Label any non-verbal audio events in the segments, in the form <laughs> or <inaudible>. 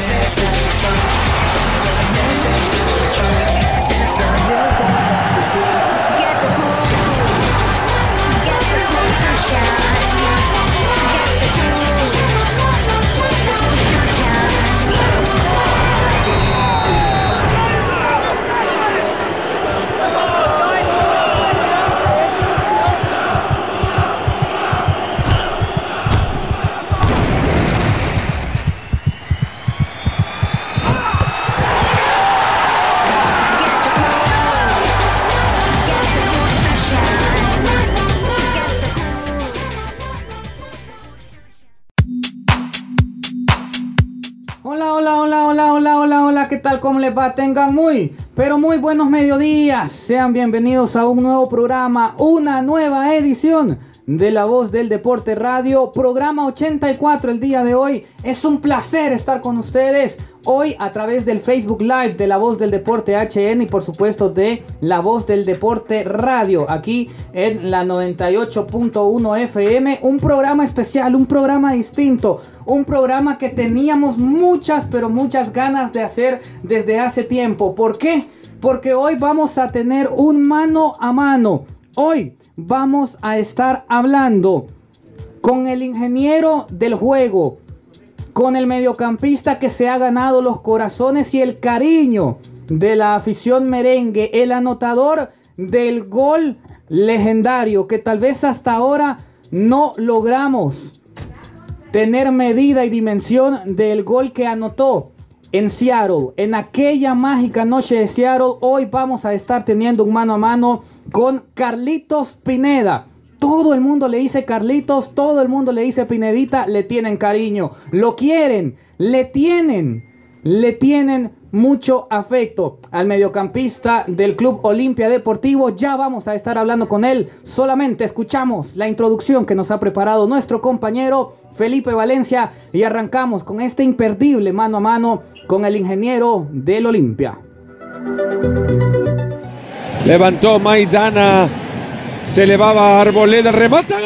Yeah. Tal? ¿Cómo les va? Tengan muy, pero muy buenos mediodías. Sean bienvenidos a un nuevo programa, una nueva edición de La Voz del Deporte Radio, programa 84 el día de hoy. Es un placer estar con ustedes hoy a través del Facebook Live de La Voz del Deporte HN y por supuesto de La Voz del Deporte Radio, aquí en la 98.1 FM. Un programa especial, un programa distinto, un programa que teníamos muchas, pero muchas ganas de hacer desde hace tiempo. ¿Por qué? Porque hoy vamos a tener un mano a mano. Hoy vamos a estar hablando con el ingeniero del juego con el mediocampista que se ha ganado los corazones y el cariño de la afición merengue, el anotador del gol legendario que tal vez hasta ahora no logramos tener medida y dimensión del gol que anotó en Seattle, en aquella mágica noche de Seattle. Hoy vamos a estar teniendo un mano a mano con Carlitos Pineda. Todo el mundo le dice Carlitos, todo el mundo le dice Pinedita, le tienen cariño, lo quieren, le tienen, le tienen mucho afecto al mediocampista del Club Olimpia Deportivo. Ya vamos a estar hablando con él. Solamente escuchamos la introducción que nos ha preparado nuestro compañero Felipe Valencia y arrancamos con este imperdible mano a mano con el ingeniero del Olimpia. Levantó Maidana se elevaba Arboleda, remata.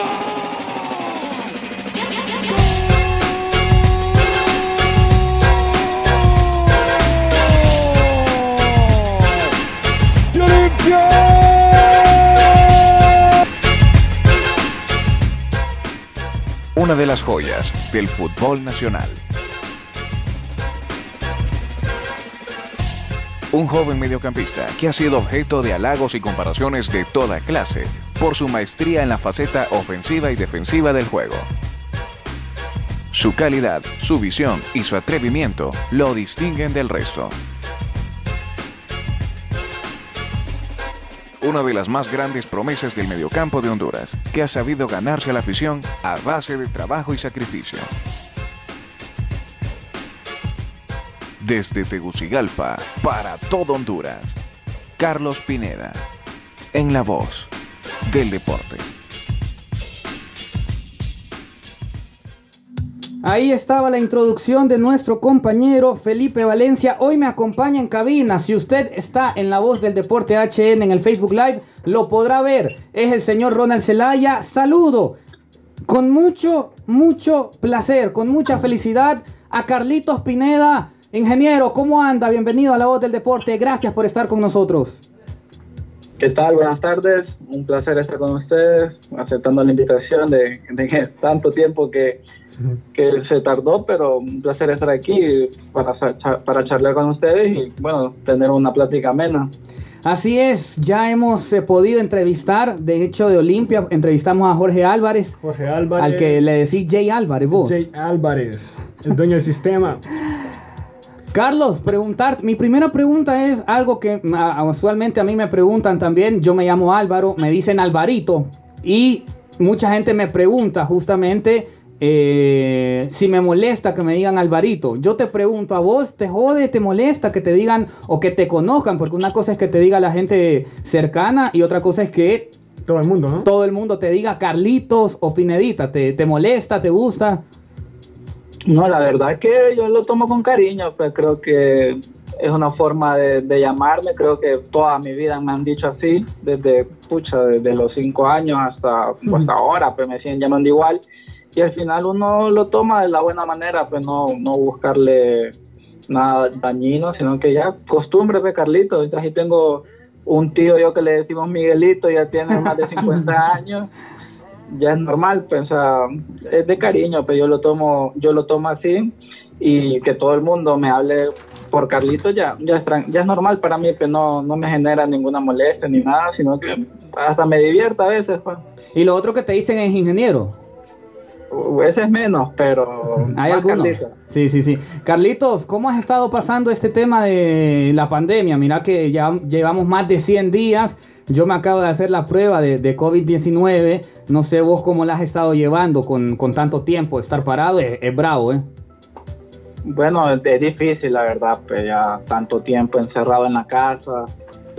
Una de las joyas del fútbol nacional. Un joven mediocampista que ha sido objeto de halagos y comparaciones de toda clase por su maestría en la faceta ofensiva y defensiva del juego. Su calidad, su visión y su atrevimiento lo distinguen del resto. Una de las más grandes promesas del mediocampo de Honduras, que ha sabido ganarse a la afición a base de trabajo y sacrificio. Desde Tegucigalpa, para todo Honduras, Carlos Pineda, en la voz del deporte. Ahí estaba la introducción de nuestro compañero Felipe Valencia. Hoy me acompaña en cabina. Si usted está en la voz del deporte HN en el Facebook Live, lo podrá ver. Es el señor Ronald Zelaya. Saludo con mucho, mucho placer, con mucha felicidad a Carlitos Pineda. Ingeniero, ¿cómo anda? Bienvenido a la voz del deporte. Gracias por estar con nosotros. ¿Qué tal? Buenas tardes. Un placer estar con ustedes, aceptando la invitación de, tanto tiempo que, se tardó, pero un placer estar aquí para, para charlar con ustedes y, bueno, tener una plática amena. Así es, ya hemos eh, podido entrevistar, de hecho de Olimpia, entrevistamos a Jorge Álvarez. Jorge Álvarez. Al que le decís Jay Álvarez, vos. Jay Álvarez, el dueño del sistema. <laughs> Carlos, preguntar, mi primera pregunta es algo que usualmente a mí me preguntan también. Yo me llamo Álvaro, me dicen Alvarito y mucha gente me pregunta justamente eh, si me molesta que me digan Alvarito. Yo te pregunto, ¿a vos te jode, te molesta que te digan o que te conozcan? Porque una cosa es que te diga la gente cercana y otra cosa es que Todo el mundo, ¿no? todo el mundo te diga Carlitos o Pinedita. ¿Te, te molesta, te gusta? No, la verdad es que yo lo tomo con cariño, pues creo que es una forma de, de llamarme, creo que toda mi vida me han dicho así, desde, pucha, desde los cinco años hasta, pues, hasta ahora, pues me siguen llamando igual, y al final uno lo toma de la buena manera, pues no, no buscarle nada dañino, sino que ya costumbre, pues Carlito, ahorita sí tengo un tío yo que le decimos Miguelito, ya tiene más de 50 <laughs> años, ya es normal, pues, o sea, es de cariño, pero yo lo tomo, yo lo tomo así y que todo el mundo me hable por Carlito ya, ya es, ya es normal para mí, que no, no me genera ninguna molestia ni nada, sino que hasta me divierta a veces, pues. Y lo otro que te dicen es ingeniero. A veces menos, pero <laughs> ¿Hay más alguno? Carlito. Sí, sí, sí. Carlitos, ¿cómo has estado pasando este tema de la pandemia? Mira que ya llevamos más de 100 días. Yo me acabo de hacer la prueba de, de COVID-19. No sé vos cómo la has estado llevando con, con tanto tiempo. Estar parado es, bravo, ¿eh? Bueno, es, difícil, la verdad, pues ya tanto tiempo encerrado en la casa,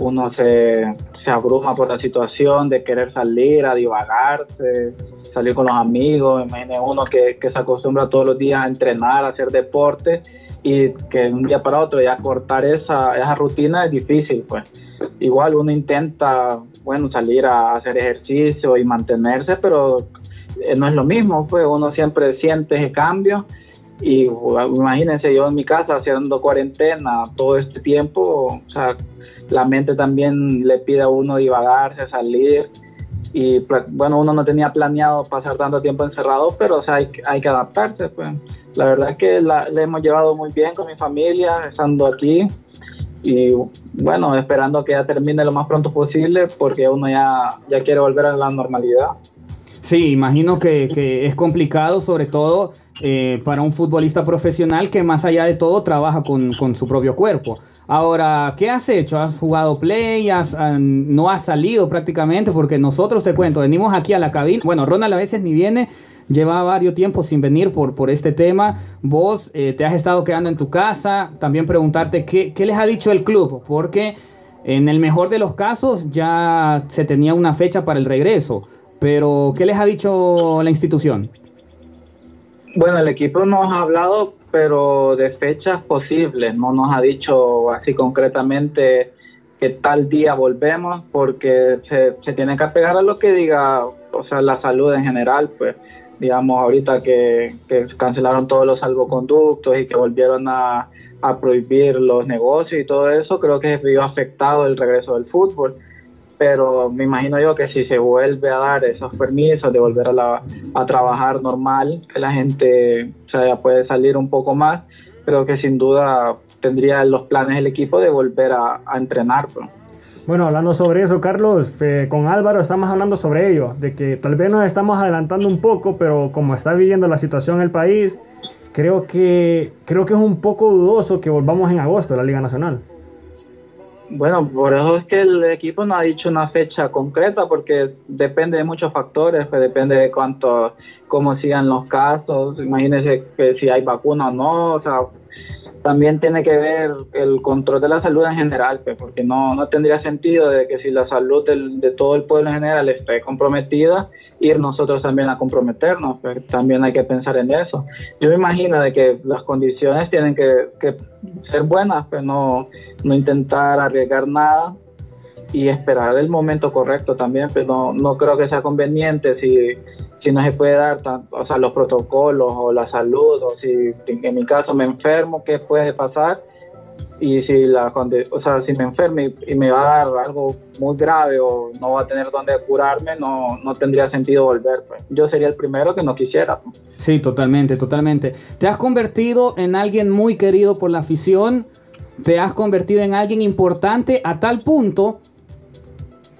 uno se, se abruma por la situación de querer salir a divagarse, salir con los amigos, imagine uno que, que se acostumbra todos los días a entrenar, a hacer deporte y que de un día para otro ya cortar esa, esa rutina es difícil, pues. Igual uno intenta, bueno, salir a hacer ejercicio y mantenerse, pero eh, no es lo mismo, pues uno siempre siente ese cambio y imagínense yo en mi casa haciendo cuarentena todo este tiempo, o sea, la mente también le pide a uno divagarse, salir y pla- bueno, uno no tenía planeado pasar tanto tiempo encerrado, pero o sea, hay, hay que adaptarse, pues. La verdad es que la, la hemos llevado muy bien con mi familia, estando aquí y bueno, esperando que ya termine lo más pronto posible porque uno ya, ya quiere volver a la normalidad. Sí, imagino que, que es complicado, sobre todo eh, para un futbolista profesional que más allá de todo trabaja con, con su propio cuerpo. Ahora, ¿qué has hecho? ¿Has jugado play? Has, ah, ¿No has salido prácticamente? Porque nosotros, te cuento, venimos aquí a la cabina. Bueno, Ronald a veces ni viene, lleva varios tiempos sin venir por, por este tema. Vos eh, te has estado quedando en tu casa. También preguntarte qué, qué les ha dicho el club, porque en el mejor de los casos ya se tenía una fecha para el regreso. Pero, ¿qué les ha dicho la institución? Bueno, el equipo nos ha hablado, pero de fechas posibles, no nos ha dicho así concretamente que tal día volvemos, porque se, tiene que apegar a lo que diga, o sea, la salud en general, pues, digamos, ahorita que, cancelaron todos los salvoconductos y que volvieron a, a prohibir los negocios y todo eso, creo que se vio afectado el regreso del fútbol pero me imagino yo que si se vuelve a dar esos permisos de volver a, la, a trabajar normal, que la gente o sea, puede salir un poco más, creo que sin duda tendría los planes el equipo de volver a, entrenar. Bueno, hablando sobre eso, Carlos, eh, con Álvaro estamos hablando sobre ello, de que tal vez nos estamos adelantando un poco, pero como está viviendo la situación en el país, creo que, creo que es un poco dudoso que volvamos en agosto a la Liga Nacional. Bueno, por eso es que el equipo no ha dicho una fecha concreta porque depende de muchos factores, pues depende de cuánto, cómo sigan los casos, imagínense que si hay vacuna o no, o sea, también tiene que ver el control de la salud en general, pues, porque no, no tendría sentido de que si la salud del- de todo el pueblo en general esté comprometida, ir nosotros también a comprometernos, pues, también hay que pensar en eso. Yo me imagino de que las condiciones tienen que, que ser buenas, pues no, no intentar arriesgar nada y esperar el momento correcto también, pero no, no creo que sea conveniente si, si no se puede dar o sea, los protocolos o la salud, o si en mi caso me enfermo, qué puede pasar, y si la o sea, si me enfermo y, me va a dar algo muy grave o no va a tener dónde curarme, no, no tendría sentido volver. pues. Yo sería el primero que no quisiera. Sí, totalmente, totalmente. Te has convertido en alguien muy querido por la afición, te has convertido en alguien importante a tal punto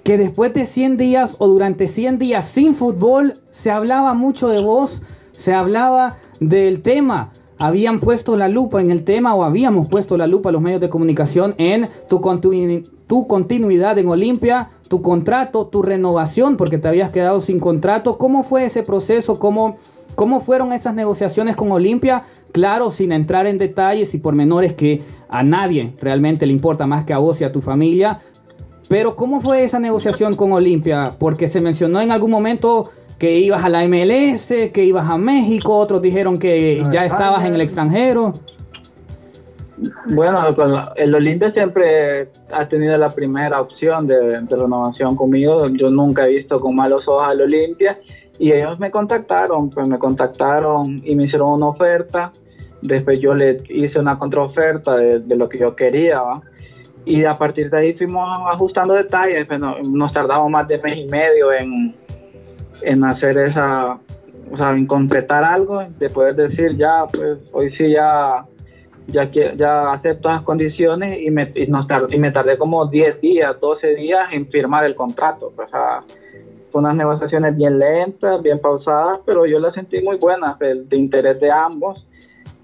que después de 100 días o durante 100 días sin fútbol se hablaba mucho de vos, se hablaba del tema. Habían puesto la lupa en el tema o habíamos puesto la lupa los medios de comunicación en tu, continu- tu continuidad en Olimpia, tu contrato, tu renovación, porque te habías quedado sin contrato. ¿Cómo fue ese proceso? ¿Cómo ¿Cómo fueron esas negociaciones con Olimpia? Claro, sin entrar en detalles y pormenores que a nadie realmente le importa más que a vos y a tu familia. Pero ¿cómo fue esa negociación con Olimpia? Porque se mencionó en algún momento que ibas a la MLS, que ibas a México, otros dijeron que ya estabas en el extranjero. Bueno, el Olimpia siempre ha tenido la primera opción de, de renovación conmigo. Yo nunca he visto con malos ojos al Olimpia y ellos me contactaron, pues me contactaron y me hicieron una oferta. Después yo le hice una contraoferta de, de lo que yo quería. ¿va? Y a partir de ahí fuimos ajustando detalles. no- nos tardamos más de mes y medio en, en hacer esa, o sea, en completar algo, de poder decir ya, pues hoy sí ya ya ya acepto las condiciones y me, y nos tar- y me tardé como 10 días, 12 días en firmar el contrato. O sea, fue unas negociaciones bien lentas, bien pausadas, pero yo las sentí muy buenas, de, de interés de ambos,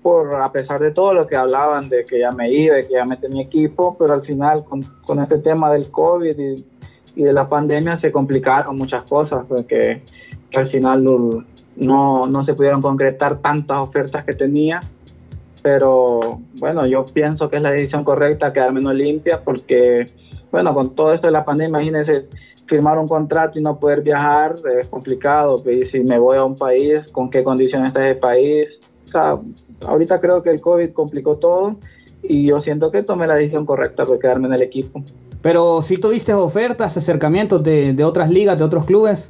por a pesar de todo lo que hablaban de que ya me iba, de que ya metí mi equipo, pero al final con, con este tema del COVID y, y de la pandemia se complicaron muchas cosas, porque que al final no, no, no se pudieron concretar tantas ofertas que tenía. Pero bueno, yo pienso que es la decisión correcta quedarme en Olimpia porque, bueno, con todo esto de la pandemia, imagínense firmar un contrato y no poder viajar es complicado, pues, y si me voy a un país, con qué condiciones está ese país, o sea, ahorita creo que el COVID complicó todo y yo siento que tomé la decisión correcta de quedarme en el equipo. Pero si tuviste ofertas, acercamientos de, de otras ligas, de otros clubes.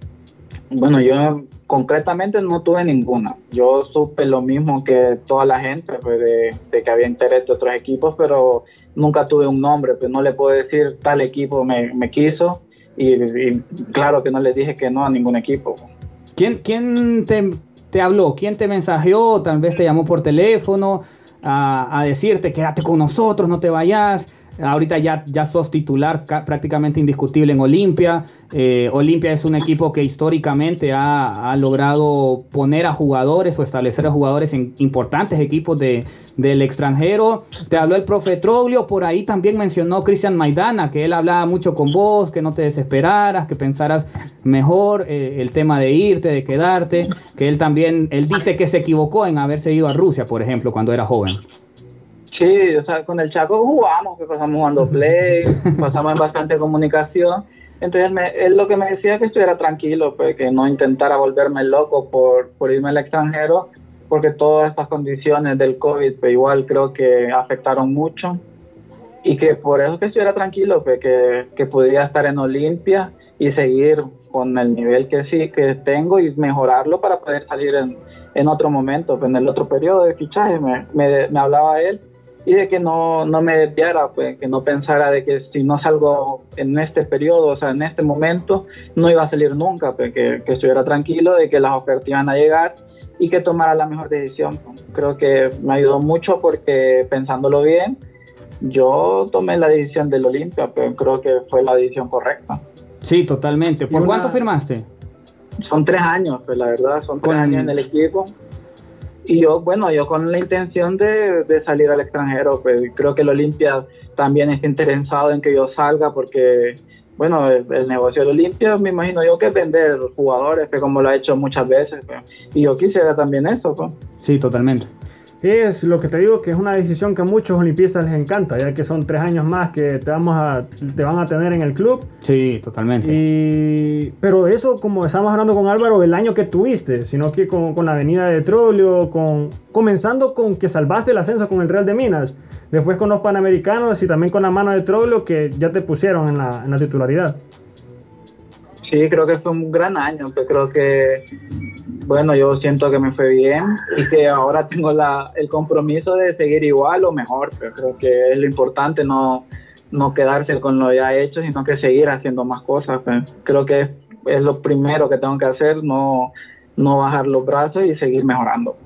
Bueno, yo concretamente no tuve ninguna. Yo supe lo mismo que toda la gente, pues, de, de que había interés de otros equipos, pero nunca tuve un nombre. Pues no le puedo decir tal equipo me, me quiso y, y claro que no les dije que no a ningún equipo. ¿Quién, quién te, te habló? ¿Quién te mensajeó? Tal vez te llamó por teléfono a, a decirte quédate con nosotros, no te vayas. Ahorita ya, ya sos titular ca- prácticamente indiscutible en Olimpia. Eh, Olimpia es un equipo que históricamente ha, ha logrado poner a jugadores o establecer a jugadores en importantes equipos de, del extranjero. Te habló el profe Troglio, por ahí también mencionó Cristian Maidana, que él hablaba mucho con vos, que no te desesperaras, que pensaras mejor eh, el tema de irte, de quedarte, que él también, él dice que se equivocó en haberse ido a Rusia, por ejemplo, cuando era joven. Sí, o sea, con el Chaco jugamos, que pasamos jugando play, <laughs> pasamos en bastante comunicación. Entonces me- él lo que me decía que estuviera tranquilo, pues que no intentara volverme loco por, por irme al extranjero, porque todas estas condiciones del COVID, pues igual creo que afectaron mucho. Y que por eso que estuviera tranquilo, pues que, que pudiera estar en Olimpia y seguir con el nivel que sí que tengo y mejorarlo para poder salir en, en otro momento, pues en el otro periodo de fichaje me, me, me hablaba él y de que no, no me desviara, pues que no pensara de que si no salgo en este periodo, o sea, en este momento, no iba a salir nunca, pues que, que estuviera tranquilo de que las ofertas iban a llegar y que tomara la mejor decisión. Creo que me ayudó mucho porque pensándolo bien, yo tomé la decisión del Olimpia, pero creo que fue la decisión correcta. Sí, totalmente. ¿Por una- cuánto firmaste? Son tres años, pues la verdad, son tres Con- años en el equipo. Y yo, bueno, yo con la intención de, de salir al extranjero, pues creo que el Olimpia también está interesado en que yo salga porque, bueno, el, el negocio del Olimpia me imagino yo que es vender jugadores, que como lo ha hecho muchas veces, pues. y yo quisiera también eso, pues. Sí, totalmente. Es lo que te digo, que es una decisión que a muchos olimpistas les encanta, ya que son tres años más que te, vamos a, te van a tener en el club. Sí, totalmente. Y, pero eso, como estábamos hablando con Álvaro, el año que tuviste, sino que con, con la venida de Troglio, con, comenzando con que salvaste el ascenso con el Real de Minas, después con los Panamericanos y también con la mano de Troglio que ya te pusieron en la, en la titularidad. Sí, creo que fue un gran año, pues creo que, bueno, yo siento que me fue bien y que ahora tengo la, el compromiso de seguir igual o mejor, pero creo que es lo importante, no, no quedarse con lo ya hecho, sino que seguir haciendo más cosas. pues. Creo que es, es lo primero que tengo que hacer, no, no bajar los brazos y seguir mejorando.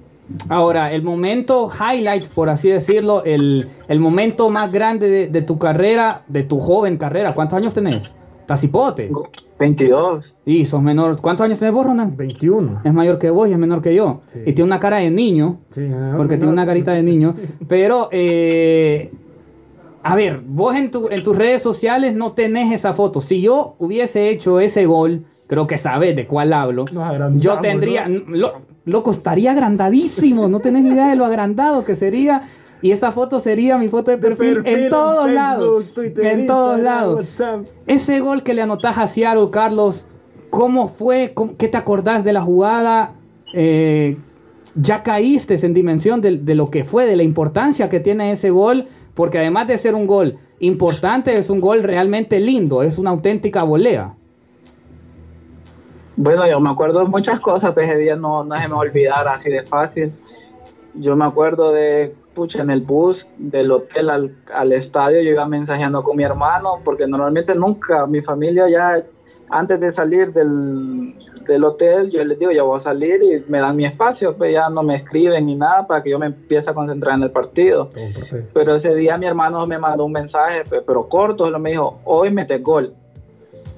Ahora, el momento highlight, por así decirlo, el, el momento más grande de, de tu carrera, de tu joven carrera. ¿Cuántos años tenés? Tacipote. Tengo 22. Y sos menor. ¿Cuántos años tenés vos, Ronald? 21. Es mayor que vos y es menor que yo. Sí. Y tiene una cara de niño. Sí, Porque tiene una carita de niño. <laughs> Pero, eh, a ver, vos en, tu, en tus redes sociales no tenés esa foto. Si yo hubiese hecho ese gol, creo que sabes de cuál hablo. Yo tendría, ¿no? lo- loco, estaría agrandadísimo. No tenés idea de lo agrandado que sería. Y esa foto sería mi foto de perfil, en todos lados. en todos lados. Ese gol que le anotás a Seattle, Carlos, ¿cómo fue? ¿Cómo- ¿Qué te acordás de la jugada? Eh, ya caíste en dimensión de, de lo que fue, de la importancia que tiene ese gol, porque además de ser un gol importante, es un gol realmente lindo, es una auténtica volea. Bueno, yo me acuerdo de muchas cosas, pero ese día no, no se me olvidar así de fácil. Yo me acuerdo de, pucha, en el bus del hotel al, al estadio, yo iba mensajeando con mi hermano, porque normalmente nunca, mi familia ya, antes de salir del, del hotel, yo les digo, ya voy a salir y me dan mi espacio, pues ya no me escriben ni nada para que yo me empiece a concentrar en el partido. Pero ese día mi hermano me mandó un mensaje, pues, pero corto, solo me dijo, hoy metes gol.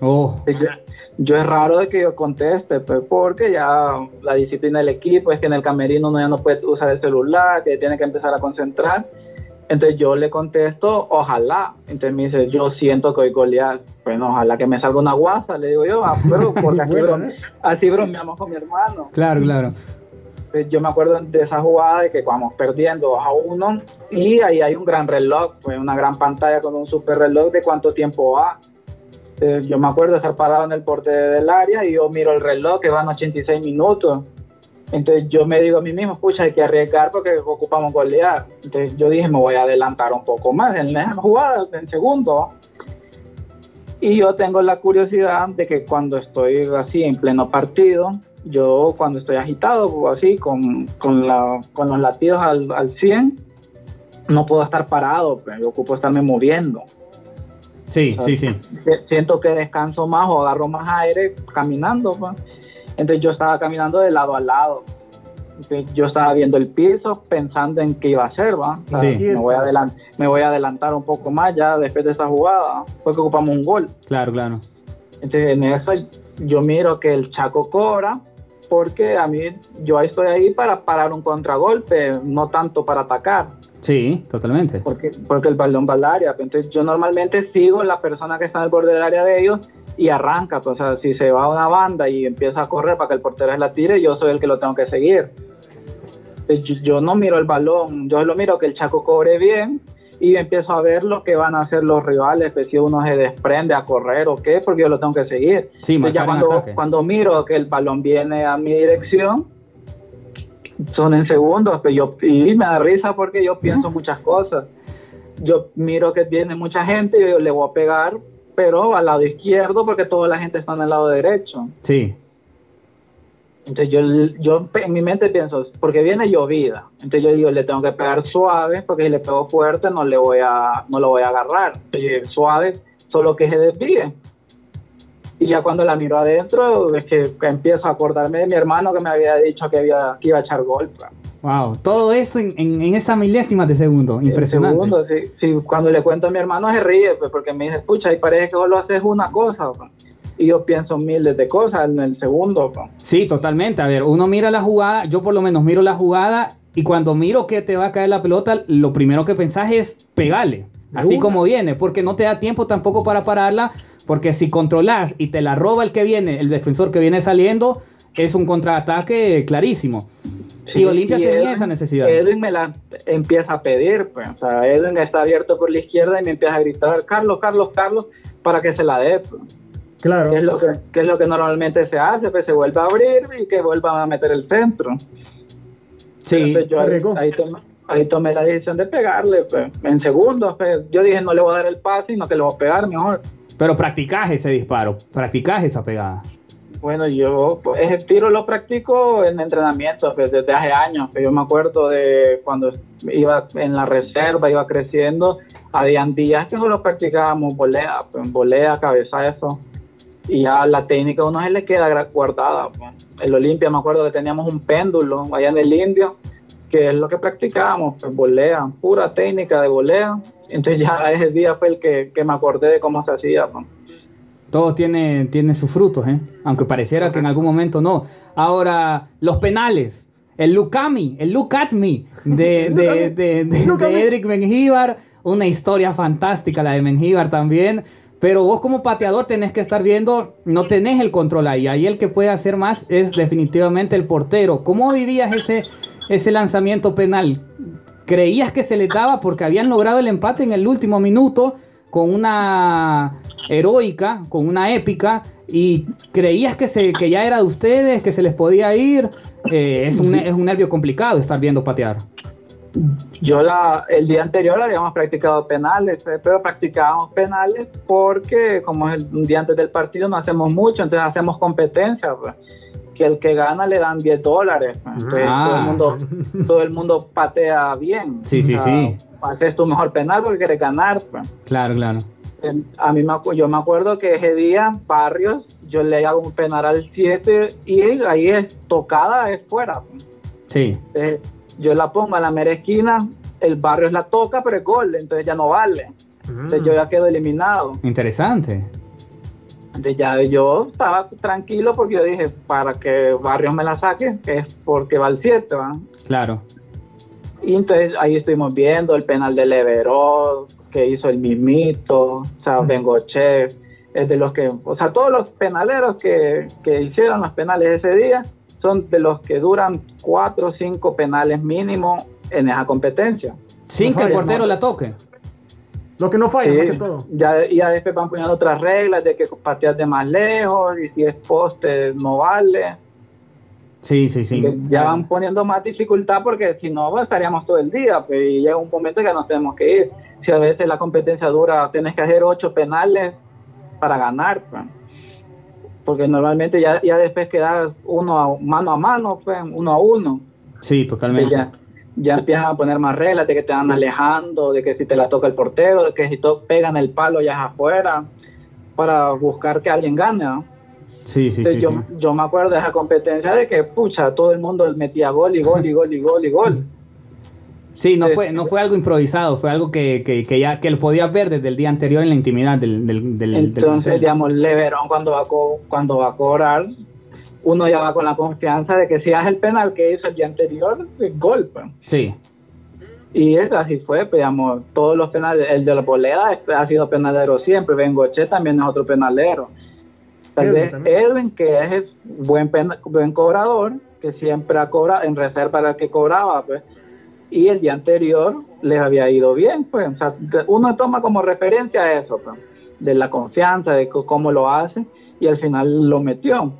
Oh, Y Yo, yo es raro de que yo conteste, pues porque ya la disciplina del equipo es que en el camerino uno ya no puede usar el celular, que tiene que empezar a concentrar. Entonces yo le contesto, ojalá. Entonces me dice, yo siento que hoy golear. Bueno, ojalá que me salga una guasa, le digo yo, ah, pero <laughs> porque así, Bueno, brome- así bromeamos con mi hermano. claro, claro. Entonces, yo me acuerdo de esa jugada de que vamos perdiendo 2 a 1 y ahí hay un gran reloj, pues una gran pantalla con un super reloj de cuánto tiempo va. Entonces, yo me acuerdo estar parado en el porte del área y yo miro el reloj que van 86 minutos. Entonces yo me digo a mí mismo, pucha, hay que arriesgar porque ocupamos golear. Entonces yo dije, me voy a adelantar un poco más en la jugada, en segundo. Y yo tengo la curiosidad de que cuando estoy así en pleno partido, yo cuando estoy agitado así, con, con, la, con los latidos al, al 100, no puedo estar parado, pero yo ocupo estarme moviendo. Sí, sí, sí. Si- Siento que descanso más o agarro más aire caminando. pues. Entonces yo estaba caminando de lado a lado. Entonces, yo estaba viendo el piso pensando en qué iba a hacer, ¿va? O sea, Sí. me, voy a me voy a adelantar un poco más ya después de esa jugada, porque ocupamos un gol. Claro, claro. Entonces en eso yo miro que el Chaco cobra, porque a mí yo estoy ahí para parar un contragolpe, no tanto para atacar, Sí, totalmente. porque, porque el balón va al área. Entonces yo normalmente sigo la persona que está el borde del área de ellos y arranca. pues, o sea, si se va a una banda y empieza a correr para que el portero se la tire, yo soy el que lo tengo que seguir. Entonces, yo, yo no miro el balón, yo lo miro que el Chaco cobre bien y empiezo a ver lo que van a hacer los rivales, pues, si uno se desprende a correr o qué, porque yo lo tengo que seguir. Sí, Entonces, ya cuando, ataque. cuando miro que el balón viene a mi dirección, son en segundos, pero yo, y me da risa porque yo pienso muchas cosas. Yo miro que viene mucha gente y yo le voy a pegar, pero al lado izquierdo porque toda la gente está en el lado derecho. Sí, Entonces yo, yo en mi mente pienso, porque viene llovida, entonces yo digo, le tengo que pegar suave, porque si le pego fuerte no le voy a, no lo voy a agarrar. Entonces, suave, solo que se desvíe. Y ya cuando la miro adentro, es que, empiezo a acordarme de mi hermano que me había dicho que, había, que iba a echar gol. wow. Todo eso en, en, en esa milésima de segundo. Impresionante. Segundo, sí, sí, cuando le cuento a mi hermano se ríe, pues, porque me dice, pucha, y parece que solo haces una cosa. pues. Y yo pienso miles de cosas en el segundo. Sí, totalmente. A ver, uno mira la jugada, yo por lo menos miro la jugada y cuando miro que te va a caer la pelota, lo primero que pensás es pegarle, así una. como viene, porque no te da tiempo tampoco para pararla, porque si controlas y te la roba el que viene, el defensor que viene saliendo, es un contraataque clarísimo. y Olimpia y tenía Edwin- esa necesidad. Edwin me la empieza a pedir, pues. O sea, Edwin está abierto por la izquierda y me empieza a gritar, Carlos, Carlos, Carlos, para que se la dé. pues. Claro. ¿Qué es, lo que, es lo que normalmente se hace? Pues se vuelve a abrir y que vuelvan a meter el centro. Sí, Entonces, yo ahí, ahí tomé, ahí tomé la decisión de pegarle, pues. En segundos, pues. Yo dije, no le voy a dar el pase, sino que le voy a pegar mejor. Pero practicás ese disparo, practicás esa pegada. Bueno, yo ese tiro lo practico en entrenamiento pues, desde hace años. Yo me acuerdo de cuando iba en la reserva, iba creciendo, habían días que solo practicábamos volea, pues, volea, cabezazo. Y ya la técnica a uno se le queda guardada. pues. El Olimpia, me acuerdo que teníamos un péndulo allá en el Indio, que es lo que practicábamos, pues volea, pura técnica de volea. Entonces ya ese día fue el que, que me acordé de cómo se hacía. pues. Todo tiene, tiene sus frutos, ¿eh? aunque pareciera que en algún momento no. Ahora, los penales. El Look at Me, el Look at Me de, <laughs> de, de. Edric Benjíbar. Una historia fantástica la de Benjíbar también. Pero vos como pateador tenés que estar viendo, no tenés el control ahí. Ahí el que puede hacer más es definitivamente el portero. ¿Cómo vivías ese, ese lanzamiento penal? ¿Creías que se les daba porque habían logrado el empate en el último minuto con una heroica, con una épica? ¿Y creías que, se, que ya era de ustedes, que se les podía ir? Eh, es, un, es un nervio complicado estar viendo patear. Yo la, el día anterior habíamos practicado penales, eh, pero practicábamos penales porque como es el, día antes del partido no hacemos mucho, entonces hacemos competencia. pues. Que el que gana le dan 10 dólares. pues. Entonces, Ah. todo, el mundo, todo el mundo patea bien. Sí, sí, sí. Haces tu mejor penal porque quieres ganar. pues. Claro, claro. Eh, A mí me, yo me acuerdo que ese día, Barrios, yo le hago un penal al 7 y ahí es tocada, es fuera. Sí. Entonces, yo la pongo a la mera esquina, el Barrios la toca, pero es gol, entonces ya no vale. Entonces yo ya quedo eliminado. Interesante. Entonces ya yo estaba tranquilo porque yo dije, para que Barrios me la saque, es porque va al 7, ¿va? Claro. Y entonces ahí estuvimos viendo el penal de Leverón, que hizo el mismito, o sea, Bengoche, es de los que, o sea, todos los penaleros que, que hicieron los penales ese día son de los que duran cuatro o cinco penales mínimo en esa competencia. Sin que el portero la toque. Lo que no falla, Sí, más que todo. ya, y ya después van poniendo otras reglas de que pateas de más lejos y si es poste no vale. Sí, sí, sí. Ya van poniendo más dificultad porque si no pues, estaríamos todo el día pues, y llega un momento que nos tenemos que ir. Si a veces la competencia dura, tienes que hacer ocho penales para ganar. pues. Porque normalmente ya, ya después quedas uno a, mano a mano, pues, uno a uno. Sí, totalmente. ya, ya empiezan a poner más reglas de que te van alejando, de que si te la toca el portero, de que si to- pegan el palo ya es afuera, para buscar que alguien gane. ¿no? Sí, sí, Entonces, sí. yo, sí. yo me acuerdo de esa competencia de que, pucha, todo el mundo metía gol y gol y gol y gol y gol. Sí, no fue, no fue algo improvisado, fue algo que, que, que ya que lo podías ver desde el día anterior en la intimidad del, del, del, del Entonces, hotel. digamos, Leverón cuando va, a cuando va a cobrar, uno ya va con la confianza de que si hace el penal que hizo el día anterior, es gol. pues. Sí, Y es así fue, pues, digamos, todos los penales, el de la boleda ha sido penalero siempre, Bengoche también es otro penalero. Tal vez. Edwin, que es buen, pena- buen cobrador, que siempre ha cobrado, en reserva era el que cobraba, pues, y el día anterior les había ido bien, pues, o sea, uno toma como referencia eso, pues, de la confianza, de cómo lo hace, y al final lo metió.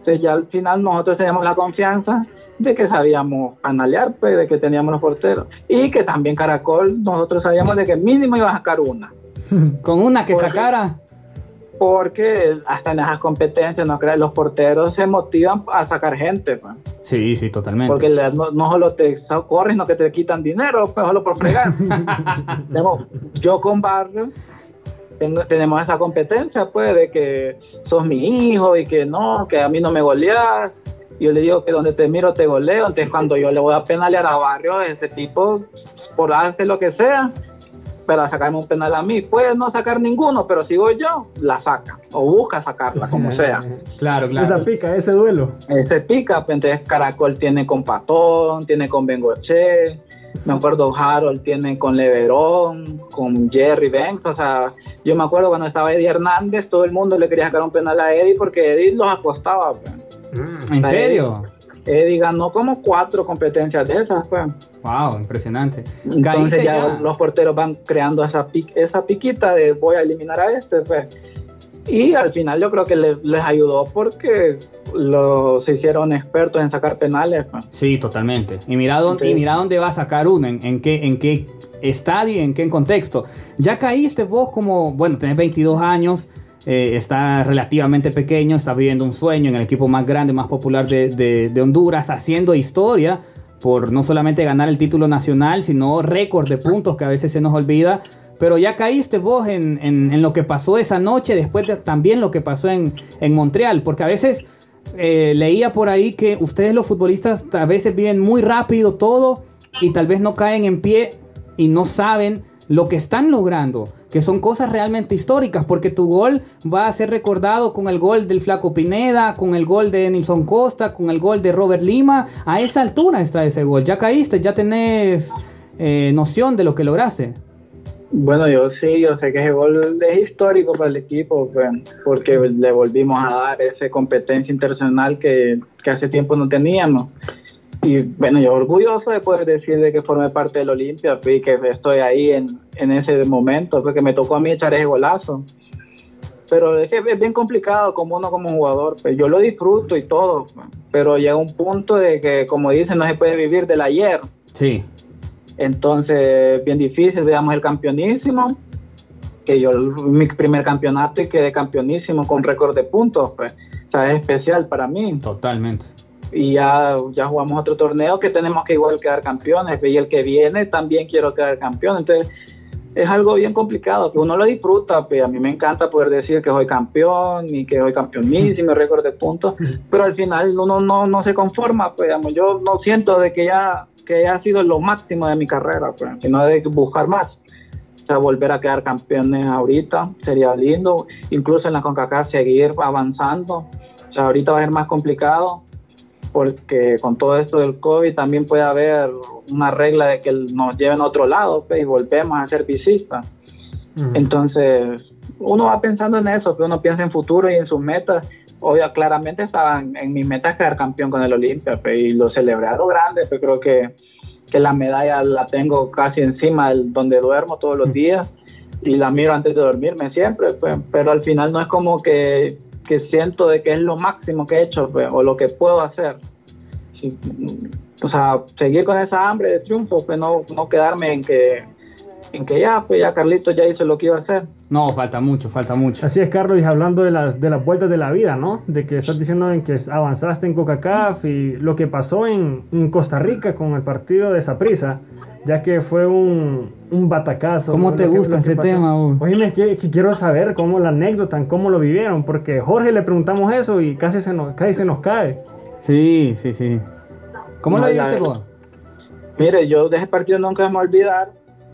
Entonces ya al final nosotros teníamos la confianza de que sabíamos analear, pues, de que teníamos los porteros. Y que también Caracol, nosotros sabíamos de que mínimo iba a sacar una. <laughs> con una que Porque- sacara. Porque hasta en esas competencias, no creas, los porteros se motivan a sacar gente, pues. Sí, sí, totalmente. Porque no, no solo te corres, no que te quitan dinero, pues solo por fregar. <laughs> Yo con Barrio tengo- tenemos esa competencia, pues, de que sos mi hijo y que no, que a mí no me goleas. Yo le digo que donde te miro te goleo. Entonces, cuando yo le voy a penalear a Barrio, ese tipo, por hacer lo que sea, para sacarme un penal a mí, puede no sacar ninguno, pero si voy yo, la saca. O busca sacarla, como sea. Claro, claro. Esa pica, ese duelo. Ese pica, pues, entonces Caracol tiene con Patón, tiene con Bengoche, me acuerdo Harold tiene con Leverón, con Jerry Banks, o sea, yo me acuerdo cuando estaba Eddie Hernández, todo el mundo le quería sacar un penal a Eddie porque Eddie los acostaba, pues. ¿En serio? Eddie ganó como cuatro competencias de esas, pues. Wow, impresionante. Entonces ya, ya. los porteros van creando esa, esa piquita de voy a eliminar a este, pues. Y al final yo creo que les, les ayudó porque lo, se hicieron expertos en sacar penales, pues. Sí, totalmente. Y mira dónde, Sí. y mira dónde va a sacar uno, en, en qué, en qué estadio, en qué contexto. Ya caíste vos como, bueno, tenés 22 años, eh, estás relativamente pequeño, estás viviendo un sueño en el equipo más grande, más popular de, de- de Honduras, haciendo historia por no solamente ganar el título nacional, sino récord de puntos que a veces se nos olvida. Pero ya caíste vos en, en- en lo que pasó esa noche, después de también lo que pasó en, en Montreal, porque a veces eh, leía por ahí que ustedes los futbolistas a veces viven muy rápido todo y tal vez no caen en pie y no saben lo que están logrando, que son cosas realmente históricas, porque tu gol va a ser recordado con el gol del Flaco Pineda, con el gol de Nilson Costa, con el gol de Robert Lima. A esa altura está ese gol. Ya caíste, ya tenés eh, noción de lo que lograste. Bueno, yo sí, yo sé que ese gol es histórico para el equipo, porque le volvimos a dar esa competencia internacional que, hace tiempo no teníamos. Y bueno, yo orgulloso de poder decir de que formé parte del Olimpia y que estoy ahí en, en ese momento, porque me tocó a mí echar ese golazo. Pero es que es bien complicado como uno como jugador, pues yo lo disfruto y todo, pero llega un punto de que, como dicen, no se puede vivir del ayer. Sí. Entonces, bien difícil, digamos, el campeonísimo, que yo mi primer campeonato y quedé campeonísimo con récord de puntos, pues, o sea, es especial para mí. Totalmente. Y ya, ya jugamos otro torneo que tenemos que igual quedar campeones, y el que viene también quiero quedar campeón, entonces es algo bien complicado, que uno lo disfruta, pues a mí me encanta poder decir que soy campeón y que soy campeonísimo, <laughs> récord de puntos, pero al final uno no, no se conforma, pues digamos, yo no siento de que ya, que ya ha sido lo máximo de mi carrera, pues, sino de buscar más. O sea, volver a quedar campeones ahorita sería lindo, incluso en la CONCACAF seguir avanzando. O sea, ahorita va a ser más complicado porque con todo esto del COVID también puede haber una regla de que nos lleven a otro lado pues, y volvemos a ser visitas. Entonces, uno va pensando en eso, que uno piensa en futuro y en sus metas. Obvio, claramente estaban en mis metas quedar campeón con el Olimpia y lo celebré a lo grande, pues creo que, que la medalla la tengo casi encima del, donde duermo todos los días y la miro antes de dormirme siempre, pues, pero al final no es como que, que siento de que es lo máximo que he hecho pues, o lo que puedo hacer. O sea, seguir con esa hambre de triunfo, pues no, no quedarme en que, en que ya, pues ya Carlitos ya hizo lo que iba a hacer. No, falta mucho, falta mucho. Así es, Carlos, y hablando de las, de las vueltas de la vida, ¿no? De que estás diciendo en que avanzaste en CONCACAF y lo que pasó en, en Costa Rica con el partido de Saprissa, ya que fue un, un batacazo. ¿Cómo ¿no? te que- gusta ese pasó. tema, Hugo? Oye, es que, que quiero saber cómo la anécdota, cómo lo vivieron, porque Jorge le preguntamos eso y casi se nos, casi se nos cae. Sí, sí, sí. ¿Cómo No, lo viviste vos? Mire, yo de ese partido nunca me voy a olvidar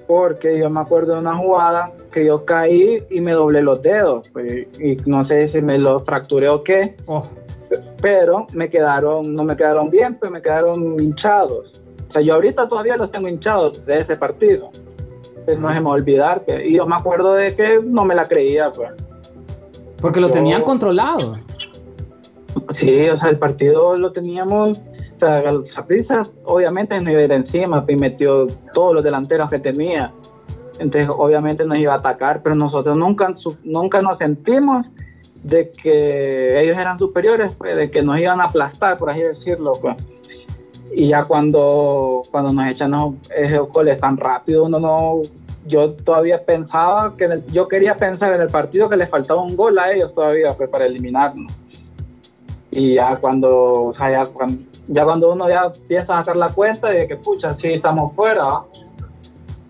porque yo me acuerdo de una jugada que yo caí y me doblé los dedos pues, y no sé si me lo fracturé o qué, Oh, pero me quedaron, no me quedaron bien, pues me quedaron hinchados. O sea, yo ahorita todavía los tengo hinchados de ese partido. Entonces no se me va a olvidar. pues, y yo me acuerdo de que no me la creía, pues. porque lo Yo- tenían controlado. Sí, o sea, el partido lo teníamos, Saprissa obviamente nos iba a ir encima, pues, y metió todos los delanteros que tenía. Entonces, obviamente nos iba a atacar, pero nosotros nunca, nunca nos sentimos de que ellos eran superiores, pues, de que nos iban a aplastar, por así decirlo. pues. Y ya cuando, cuando nos echan esos- goles tan rápido, uno no. Yo todavía pensaba que el- yo quería pensar en el partido que les faltaba un gol a ellos todavía pues, para eliminarnos. Y ya cuando, o sea, ya cuando, ya cuando uno ya empieza a sacar la cuenta de que, pucha, sí estamos fuera.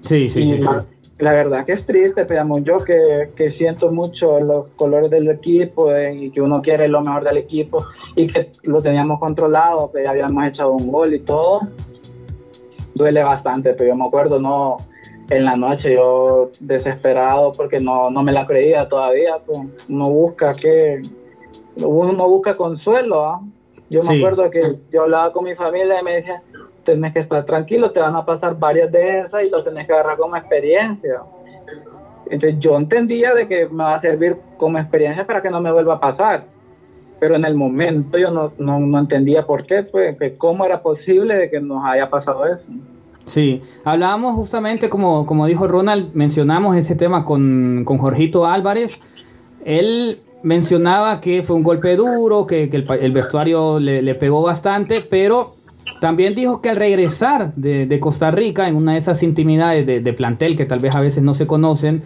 Sí, sí, y sí. sí. la, la verdad que es triste, digamos, yo que, que siento mucho los colores del equipo eh, y que uno quiere lo mejor del equipo y que lo teníamos controlado, que ya habíamos echado un gol y todo, duele bastante, pero yo me acuerdo, no, en la noche yo desesperado porque no, no me la creía todavía, pues, uno busca que, uno busca consuelo, ¿ah? Yo me acuerdo que yo hablaba con mi familia y me decía, tenés que estar tranquilo, te van a pasar varias de esas y lo tenés que agarrar como experiencia. Entonces yo entendía de que me va a servir como experiencia para que no me vuelva a pasar. Pero en el momento yo no, no, no entendía por qué, pues, que cómo era posible de que nos haya pasado eso. Sí, hablábamos justamente, como, como dijo Ronald, mencionamos ese tema con, con Jorgito Álvarez. Él mencionaba que fue un golpe duro, que, el, vestuario le, pegó bastante, pero también dijo que al regresar de, Costa Rica, en una de esas intimidades de, de plantel que tal vez a veces no se conocen,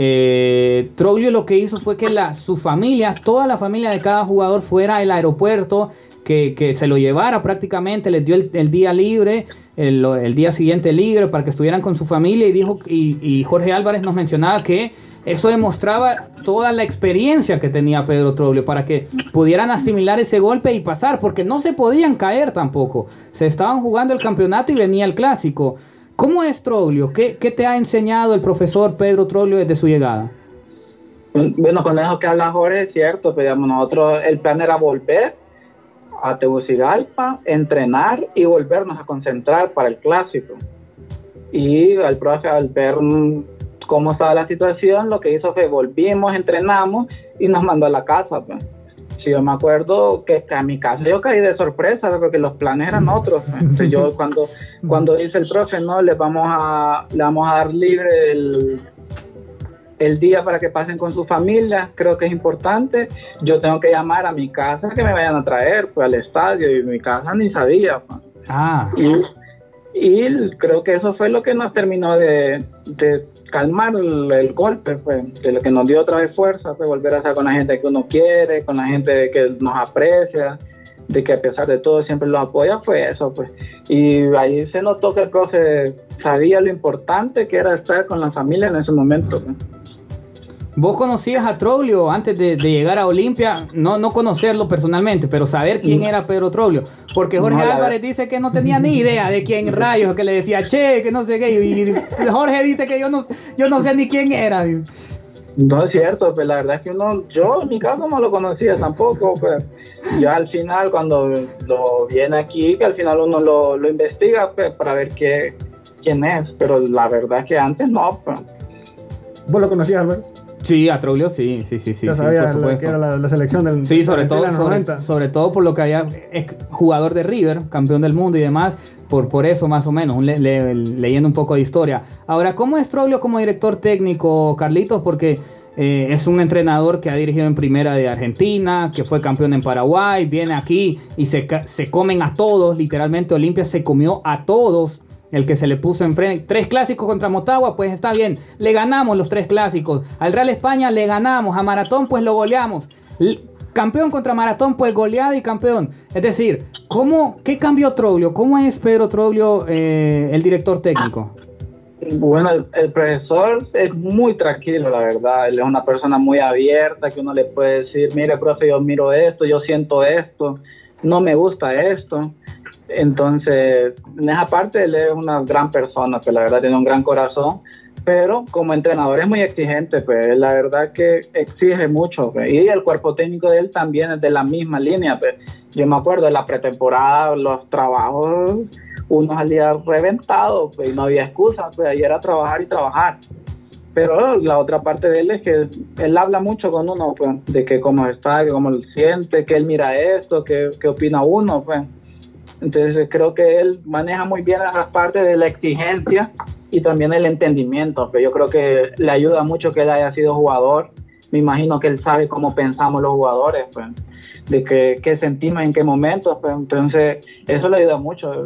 eh, Troglio lo que hizo fue que la, su familia, toda la familia de cada jugador fuera al aeropuerto, que, que se lo llevara prácticamente, les dio el, día libre, el, el día siguiente libre para que estuvieran con su familia y dijo y, y Jorge Álvarez nos mencionaba que eso demostraba toda la experiencia que tenía Pedro Troglio para que pudieran asimilar ese golpe y pasar, porque no se podían caer tampoco. Se estaban jugando el campeonato y venía el clásico. ¿Cómo es Troglio? ¿Qué, qué te ha enseñado el profesor Pedro Troglio desde su llegada? Bueno, con eso que habla Jorge es cierto, pero nosotros el plan era volver a Tegucigalpa, entrenar y volvernos a concentrar para el clásico. Y al profe, al ver cómo estaba la situación, lo que hizo fue volvimos, entrenamos y nos mandó a la casa. Pues. Sí, yo me acuerdo que, a mi casa yo caí de sorpresa porque los planes eran otros. pues. Entonces yo cuando, cuando dice el profe, no, les vamos a, le vamos a dar libre el, el día para que pasen con su familia, creo que es importante. Yo tengo que llamar a mi casa que me vayan a traer pues, al estadio y mi casa ni sabía. pues. Ah, Y, y creo que eso fue lo que nos terminó de, de calmar el, el golpe, pues, de lo que nos dio otra vez fuerza, pues, volver a estar con la gente que uno quiere, con la gente que nos aprecia, de que a pesar de todo siempre los apoya, fue eso, pues. Y ahí se notó que el profe sabía lo importante que era estar con la familia en ese momento. pues. Vos conocías a Troglio antes de, de llegar a Olimpia, no, no conocerlo personalmente, pero saber quién era Pedro Troglio. Porque Jorge No, Álvarez dice que no tenía ni idea de quién <laughs> rayos, que le decía che, que no sé qué. Y Jorge dice que yo no, yo no sé ni quién era. No es cierto, pues la verdad es que uno, yo en mi caso no lo conocía tampoco, pues ya al final cuando lo viene aquí, que al final uno lo, lo investiga pues, para ver qué, quién es, pero la verdad es que antes no, pues. ¿Vos lo conocías, Albert? Sí, a Troglio sí, sí, sí, sí, ya sí, sabía por supuesto. que era la, la selección del Sí, sobre de todo, sobre, 90. sobre todo por lo que había ex jugador de River, campeón del mundo y demás, por, por eso más o menos, un le- le- leyendo un poco de historia. Ahora, ¿cómo es Troglio como director técnico, Carlitos? Porque eh, es un entrenador que ha dirigido en primera de Argentina, que fue campeón en Paraguay, viene aquí y se, se comen a todos, literalmente Olimpia se comió a todos. El que se le puso enfrente, tres clásicos contra Motagua, pues está bien, le ganamos los tres clásicos. Al Real España le ganamos, a Maratón pues lo goleamos. Campeón contra Maratón, pues goleado y campeón. Es decir, ¿cómo, ¿qué cambió Troglio? ¿Cómo es Pedro Troglio eh, el director técnico? Bueno, el, el profesor es muy tranquilo, la verdad. Él es una persona muy abierta que uno le puede decir, mire, profe, yo miro esto, yo siento esto, no me gusta esto. Entonces, en esa parte él es una gran persona, que la verdad tiene un gran corazón, pero como entrenador es muy exigente, pues la verdad que exige mucho. pues, y el cuerpo técnico de él también es de la misma línea. Pues. Yo me acuerdo de la pretemporada, los trabajos, uno salía reventado, pues no había excusa, pues ahí era trabajar y trabajar. Pero la otra parte de él es que él habla mucho con uno, pues, de que cómo está, que cómo lo siente, que él mira esto, que, que opina uno, pues. Entonces creo que él maneja muy bien esas partes de la exigencia y también el entendimiento, que yo creo que le ayuda mucho que él haya sido jugador. Me imagino que él sabe cómo pensamos los jugadores, pues, de qué, qué sentimos en qué momentos, pues, entonces eso le ayuda mucho.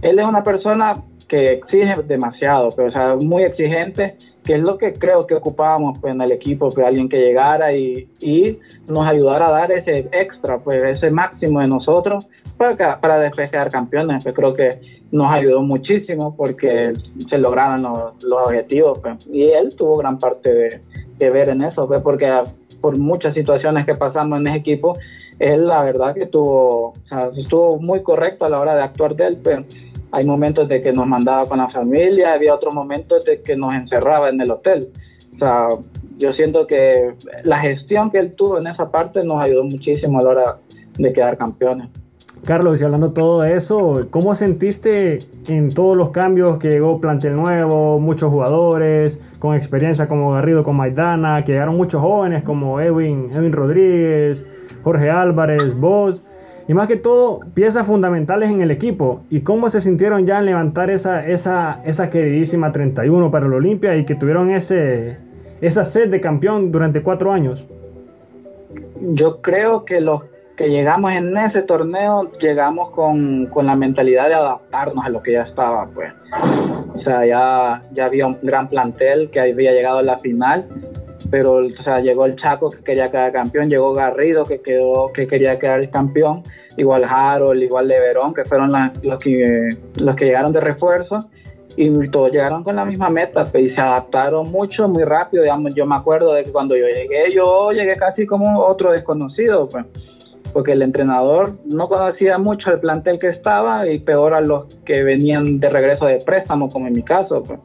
Él es una persona que exige demasiado, pero o sea, muy exigente, que es lo que creo que ocupábamos pues, en el equipo, que alguien que llegara y, y nos ayudara a dar ese extra, pues ese máximo de nosotros para, para después quedar campeones. Yo creo que nos ayudó muchísimo porque se lograron los, los objetivos pues. y él tuvo gran parte de, de ver en eso, pues, porque por muchas situaciones que pasamos en ese equipo, él la verdad que tuvo, o sea, estuvo muy correcto a la hora de actuar de él, pero hay momentos de que nos mandaba con la familia, había otros momentos de que nos encerraba en el hotel. O sea, yo siento que la gestión que él tuvo en esa parte nos ayudó muchísimo a la hora de quedar campeones. Carlos, y hablando todo de eso, ¿cómo sentiste en todos los cambios que llegó plantel nuevo, muchos jugadores con experiencia como Garrido con Maidana, que llegaron muchos jóvenes como Edwin, Edwin Rodríguez, Jorge Álvarez, vos, y más que todo piezas fundamentales en el equipo? ¿Y cómo se sintieron ya en levantar esa, esa, esa queridísima 31 para el Olimpia y que tuvieron ese, esa sed de campeón durante cuatro años? Yo creo que los que llegamos en ese torneo llegamos con, con la mentalidad de adaptarnos a lo que ya estaba, pues. O sea, ya, ya había un gran plantel que había llegado a la final, pero o sea, llegó el Chaco que quería quedar campeón, llegó Garrido que quedó que quería quedar campeón, igual Harold, igual Leverón, que fueron los que los que llegaron de refuerzo y todos llegaron con la misma meta pues, y se adaptaron mucho, muy rápido. Digamos, yo me acuerdo de que cuando yo llegué, yo llegué casi como otro desconocido, pues, porque el entrenador no conocía mucho el plantel que estaba y peor a los que venían de regreso de préstamo, como en mi caso. Pues.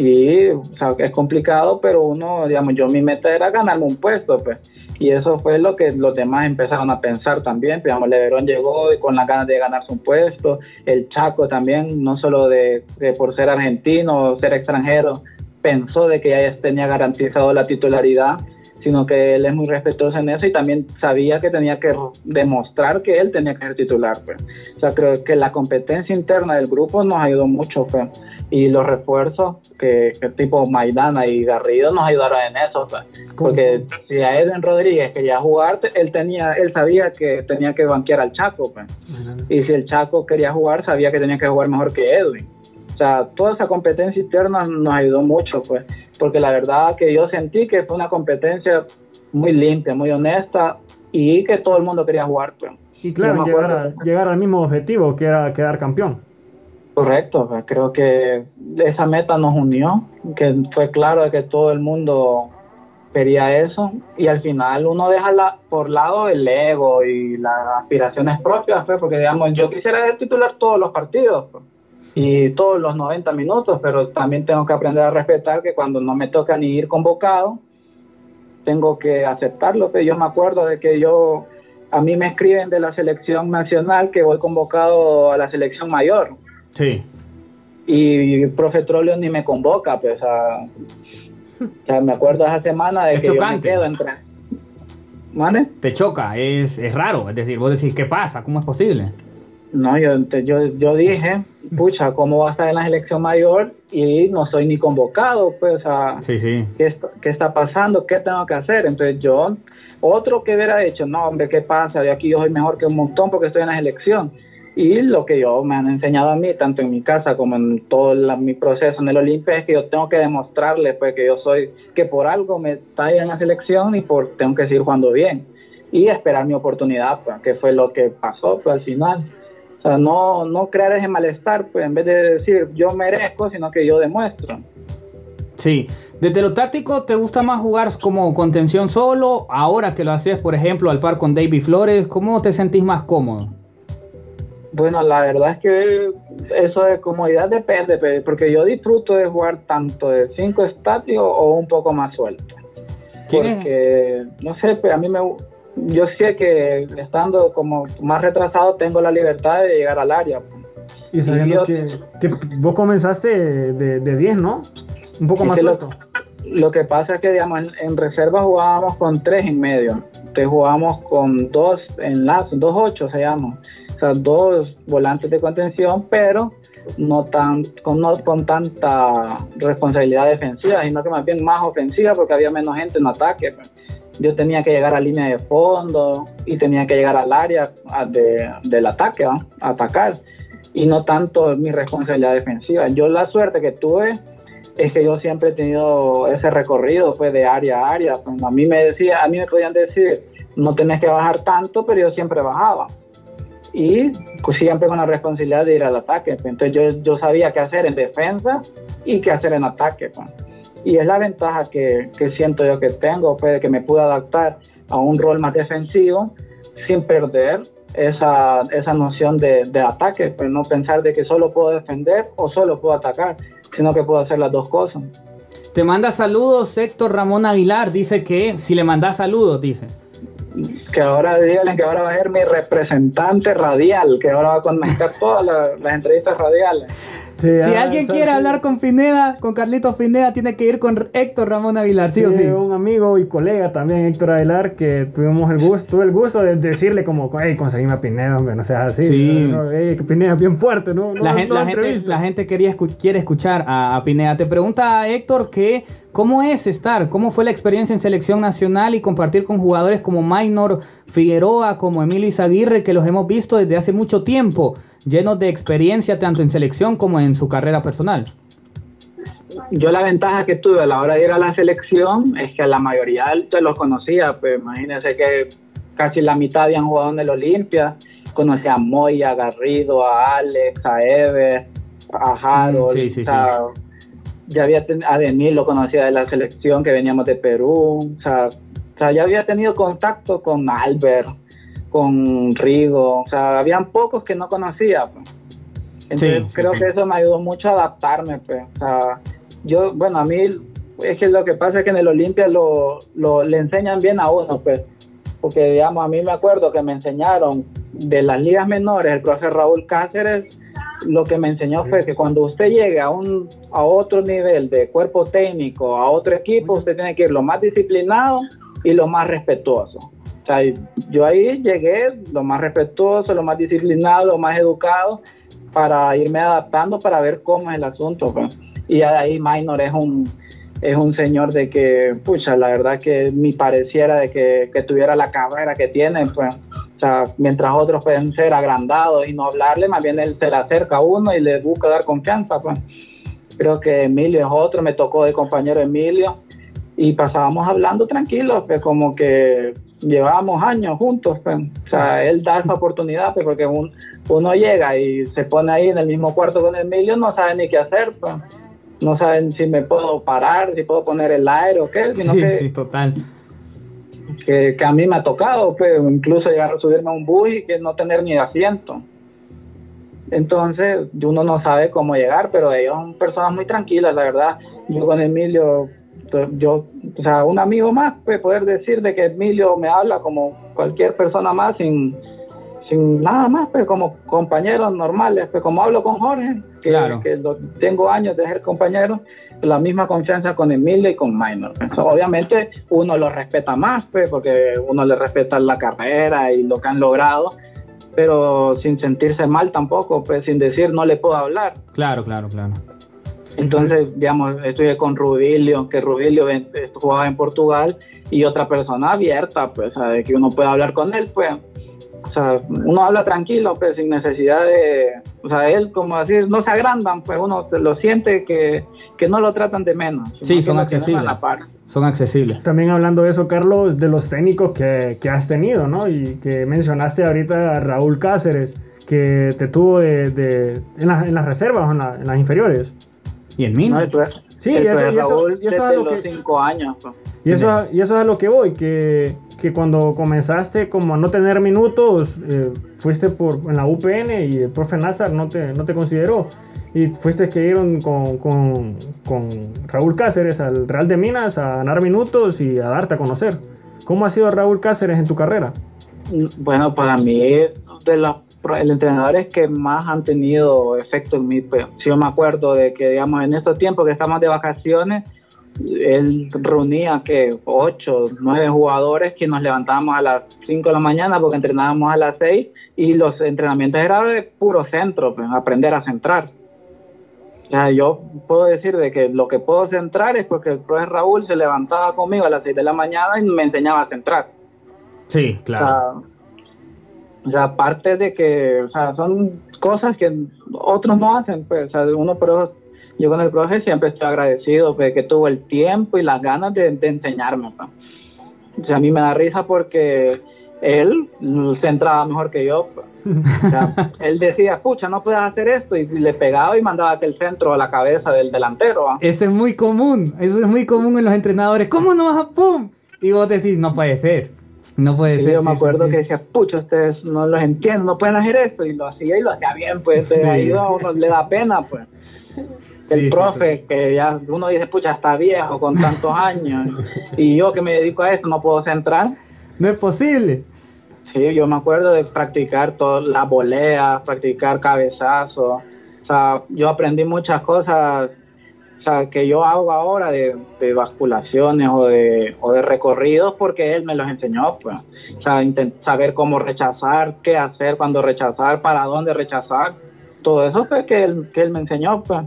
Y o sea, es complicado, pero uno, digamos, yo mi meta era ganarme un puesto, pues. Y eso fue lo que los demás empezaron a pensar también. Digamos, Leverón llegó y con las ganas de ganarse un puesto. El Chaco también, no solo de, de por ser argentino o ser extranjero, pensó de que ya tenía garantizado la titularidad, sino que él es muy respetuoso en eso y también sabía que tenía que demostrar que él tenía que ser titular. Pues. O sea, creo que la competencia interna del grupo nos ayudó mucho pues. y los refuerzos que, que, tipo Maidana y Garrido nos ayudaron en eso. Pues. Porque si a Edwin Rodríguez quería jugar, él, tenía, él sabía que tenía que banquear al Chaco. Pues. Y si el Chaco quería jugar, sabía que tenía que jugar mejor que Edwin. O sea, toda esa competencia interna nos ayudó mucho, pues porque la verdad que yo sentí que fue una competencia muy limpia, muy honesta y que todo el mundo quería jugar. Pues. Y claro, llegar, llegar, al mismo objetivo que era quedar campeón. Correcto, pues, creo que esa meta nos unió, que fue claro que todo el mundo quería eso y al final uno deja la, por lado el ego y las aspiraciones propias, pues, porque digamos, yo quisiera titular todos los partidos. Pues y todos los 90 minutos, pero también tengo que aprender a respetar que cuando no me toca ni ir convocado, tengo que aceptarlo. Yo me acuerdo de que yo, a mí me escriben de la selección nacional que voy convocado a la selección mayor. Sí. Y el profe Trolio ni me convoca, pues, a, o sea, me acuerdo esa semana de que yo me quedo entre... ¿Mane? Te choca, es, es raro, es decir, vos decís, ¿qué pasa? ¿Cómo es posible? No, yo, yo, yo dije, pucha, ¿cómo va a estar en la selección mayor y no soy ni convocado? Pues, o sí, sí. ¿qué, está, ¿qué está pasando? ¿Qué tengo que hacer? Entonces yo, otro que hubiera hecho, no, hombre, ¿qué pasa? De aquí yo soy mejor que un montón porque estoy en la selección. Y lo que yo me han enseñado a mí, tanto en mi casa como en todo mi proceso en el Olimpia, es que yo tengo que demostrarle pues, que yo soy, que por algo me está ahí en la selección y por tengo que seguir jugando bien. Y esperar mi oportunidad, pues, que fue lo que pasó pues, al final. O sea, no, no crear ese malestar, pues en vez de decir yo merezco, sino que yo demuestro. Sí, desde lo táctico, ¿te gusta más jugar como contención solo? Ahora que lo haces, por ejemplo, al par con David Flores, ¿cómo te sentís más cómodo? Bueno, la verdad es que eso de comodidad depende, porque yo disfruto de jugar tanto de 5 estático o un poco más suelto. Porque, no sé, pues a mí me, yo sé que estando como más retrasado tengo la libertad de llegar al área. Y sabiendo que, vos comenzaste de 10, ¿no? Un poco más alto. Lo, que pasa es que, digamos, en, reserva jugábamos con 3 en medio. Te jugábamos con dos enlaces, dos ocho se llama. O sea, dos volantes de contención, pero no tan con, no con tanta responsabilidad defensiva, sino que más bien más ofensiva porque había menos gente en ataque. Pues yo tenía que llegar a línea de fondo y tenía que llegar al área del ataque, atacar, y no tanto mi responsabilidad defensiva. Yo la suerte que tuve es que yo siempre he tenido ese recorrido pues, de área a área. Pues, a mí me decía, a mí me podían decir, no tenés que bajar tanto, pero yo siempre bajaba. Y pues, siempre con la responsabilidad de ir al ataque. Entonces yo, yo sabía qué hacer en defensa y qué hacer en ataque. Pues. Y es la ventaja que, que siento yo que tengo, pues, que me pude adaptar a un rol más defensivo sin perder esa, esa noción de, de, ataque, pues no pensar de que solo puedo defender o solo puedo atacar, sino que puedo hacer las dos cosas. Te manda saludos Héctor Ramón Aguilar, dice que si le mandas saludos, dice. Que ahora díganle que ahora va a ser mi representante radial, que ahora va a conectar todas las entrevistas radiales si ah, alguien quiere hablar con Pineda, con Carlitos Pineda, tiene que ir con Héctor Ramón Aguilar, ¿sí, o sí? un amigo y colega también, Héctor Aguilar, que tuvimos el gusto, tuve el gusto de decirle como, hey, conseguime a Pineda, hombre, no seas así. Sí. Pineda es bien fuerte, ¿no? la, gente, la, gente, quería quiere escuchar a, Pineda. Te pregunta Héctor que, ¿cómo es estar? ¿Cómo fue la experiencia en selección nacional y compartir con jugadores como Maynor Figueroa, como Emilio Izaguirre, que los hemos visto desde hace mucho tiempo? Llenos de experiencia tanto en selección como en su carrera personal? Yo la ventaja que tuve a la hora de ir a la selección es que la mayoría de los conocía, pues imagínense que casi la mitad habían jugado en el Olimpia, conocía a Moya, a Garrido, a Alex, a Ever, a Harold, mm, ya había a Denis lo conocía de la selección que veníamos de Perú, o sea, o sea, ya había tenido contacto con Albert, con Rigo, o sea, habían pocos que no conocía. Pues. Entonces creo que eso me ayudó mucho a adaptarme, pues. O sea, yo, bueno, a mí es que lo que pasa es que en el Olimpia lo, lo, le enseñan bien a uno, pues. Porque, digamos, a mí me acuerdo que me enseñaron de las ligas menores, el profe Raúl Cáceres, lo que me enseñó fue que cuando usted llegue a, un, a otro nivel de cuerpo técnico, a otro equipo, usted tiene que ir lo más disciplinado y lo más respetuoso. Sea, yo ahí llegué lo más respetuoso, lo más disciplinado, lo más educado para irme adaptando para ver cómo es el asunto. pues. Y ahí Minor es un, es un señor de que, pucha, la verdad que ni pareciera de que, que tuviera la carrera que tiene, pues. O sea, mientras otros pueden ser agrandados y no hablarle, más bien él se le acerca a uno y le busca dar confianza, pues. Creo que Emilio es otro, me tocó de compañero Emilio y pasábamos hablando tranquilos, pues como que llevábamos años juntos, pues. O sea, él da esa oportunidad, pues, porque un- uno llega y se pone ahí en el mismo cuarto con Emilio, no sabe ni qué hacer, pues. No saben si me puedo parar, si puedo poner el aire o qué, <laughs> sino Sí, que, sí, total. que, que a mí me ha tocado, pues, incluso llegar a subirme a un bus y que no tener ni asiento. Entonces, uno no sabe cómo llegar, pero ellos son personas muy tranquilas, la verdad. Yo con Emilio, yo, o sea, un amigo más, pues, poder decir de que Emilio me habla como cualquier persona más, sin, sin nada más, pues, como compañeros normales, pues, como hablo con Jorge, que, Claro. que lo- tengo años de ser compañero, la misma confianza con Emilio y con Minor. pues. obviamente, uno lo respeta más, pues, porque uno le respeta la carrera y lo que han logrado, pero sin sentirse mal tampoco, pues sin decir no le puedo hablar. Claro, claro, claro. Entonces, digamos, estuve con Rubilio, que Rubilio eh, jugaba en Portugal, y otra persona abierta, pues, a de que uno puede hablar con él, pues. O sea, uno habla tranquilo, pues, sin necesidad de... O sea, él, como decir, no se agrandan, pues, uno se lo siente que, que no lo tratan de menos. Sí, son accesibles. a la par. Son accesibles. También hablando de eso, Carlos, de los técnicos que, que has tenido, ¿no? Y que mencionaste ahorita a Raúl Cáceres, que te tuvo de, de- en, las- en las reservas o en, la- en las inferiores. Y el Mino. No, es- Sí, eso- es y eso- Raúl y eso es los que- cinco años. pues. Y eso, y eso es a lo que voy, que, que cuando comenzaste como a no tener minutos, eh, fuiste por, en la UPN y el profe Nazar no te, no te consideró. Y fuiste que iron con, con, con Raúl Cáceres al Real de Minas a ganar minutos y a darte a conocer. ¿Cómo ha sido Raúl Cáceres en tu carrera? Bueno, para mí es de los entrenadores que más han tenido efecto en mí. Pues, si yo me acuerdo de que, digamos, en estos tiempos que estamos de vacaciones, él reunía que ocho, nueve jugadores que nos levantábamos a las 5 de la mañana porque entrenábamos a las 6 y los entrenamientos eran de puro centro, pues, aprender a centrar. O sea, yo puedo decir de que lo que puedo centrar es porque el profe Raúl se levantaba conmigo a las 6 de la mañana y me enseñaba a centrar. Sí, claro. o sea, aparte de que, o sea, son cosas que otros no hacen, pues, o sea, uno, pero yo con el profe siempre estoy agradecido, pues, que tuvo el tiempo y las ganas de, de enseñarme, pues. O sea, a mí me da risa porque él se entraba mejor que yo, pues. O sea, <laughs> él decía, pucha, no puedes hacer esto, y le pegaba y mandaba aquel centro a la cabeza del delantero, ¿va? Eso es muy común. Eso es muy común en los entrenadores. ¿Cómo no vas a pum? Y vos decís, no puede ser. No puede Y ser. yo me acuerdo sí, que decía, pucha, ustedes no los entienden, no pueden hacer esto, y lo hacía y lo hacía bien, pues Sí. ahí a uno le da pena, pues. El profe, que ya uno dice, pucha, está viejo con tantos <laughs> años, y yo que me dedico a esto no puedo centrar. No es posible. Sí, yo me acuerdo de practicar todas las voleas, practicar cabezazos. O sea, yo aprendí muchas cosas o sea, que yo hago ahora de, de basculaciones o de, o de recorridos porque él me los enseñó. Pues. O sea, saber cómo rechazar, qué hacer cuando rechazar, para dónde rechazar. Todo eso fue que él, que él me enseñó. Pues.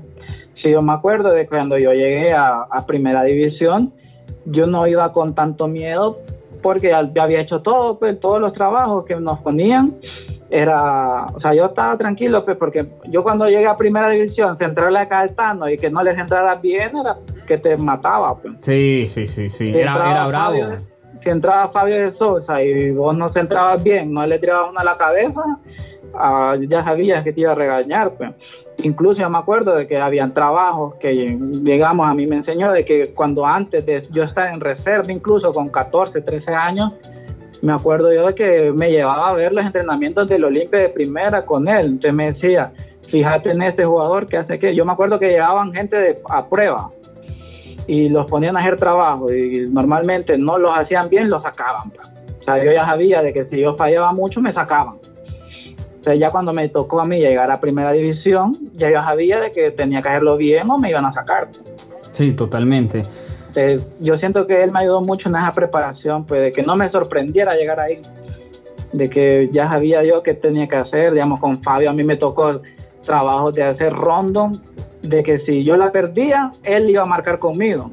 Sí, yo me acuerdo de cuando yo llegué a, Primera División, yo no iba con tanto miedo porque ya había hecho todo, pues, todos los trabajos que nos ponían. Era, o sea, yo estaba tranquilo, pues, porque yo cuando llegué a Primera División, centrarle a Caetano y que no les entrara bien, era que te mataba, pues. Sí, sí, sí, sí. Si Era, era bravo. Fabio- si entraba Fabio de Sousa y vos no centrabas bien, no le tirabas una a la cabeza, ah, ya sabías que te iba a regañar. Pues. Incluso yo me acuerdo de que habían trabajos que, digamos, a mí me enseñó de que cuando antes de yo estar en reserva, incluso con 14, 13 años, me acuerdo yo de que me llevaba a ver los entrenamientos del Olimpia de primera con él. Entonces me decía, fíjate en este jugador que hace que. Yo me acuerdo que llevaban gente de, a prueba y los ponían a hacer trabajo y normalmente no los hacían bien, los sacaban. pues. O sea, yo ya sabía de que si yo fallaba mucho, me sacaban. Entonces ya cuando me tocó a mí llegar a primera división, ya yo sabía de que tenía que hacerlo bien o me iban a sacar. Sí, totalmente. Entonces, yo siento que él me ayudó mucho en esa preparación, pues de que no me sorprendiera llegar ahí, de que ya sabía yo qué tenía que hacer, digamos, con Fabio a mí me tocó trabajos de hacer rondon, de que si yo la perdía, él iba a marcar conmigo.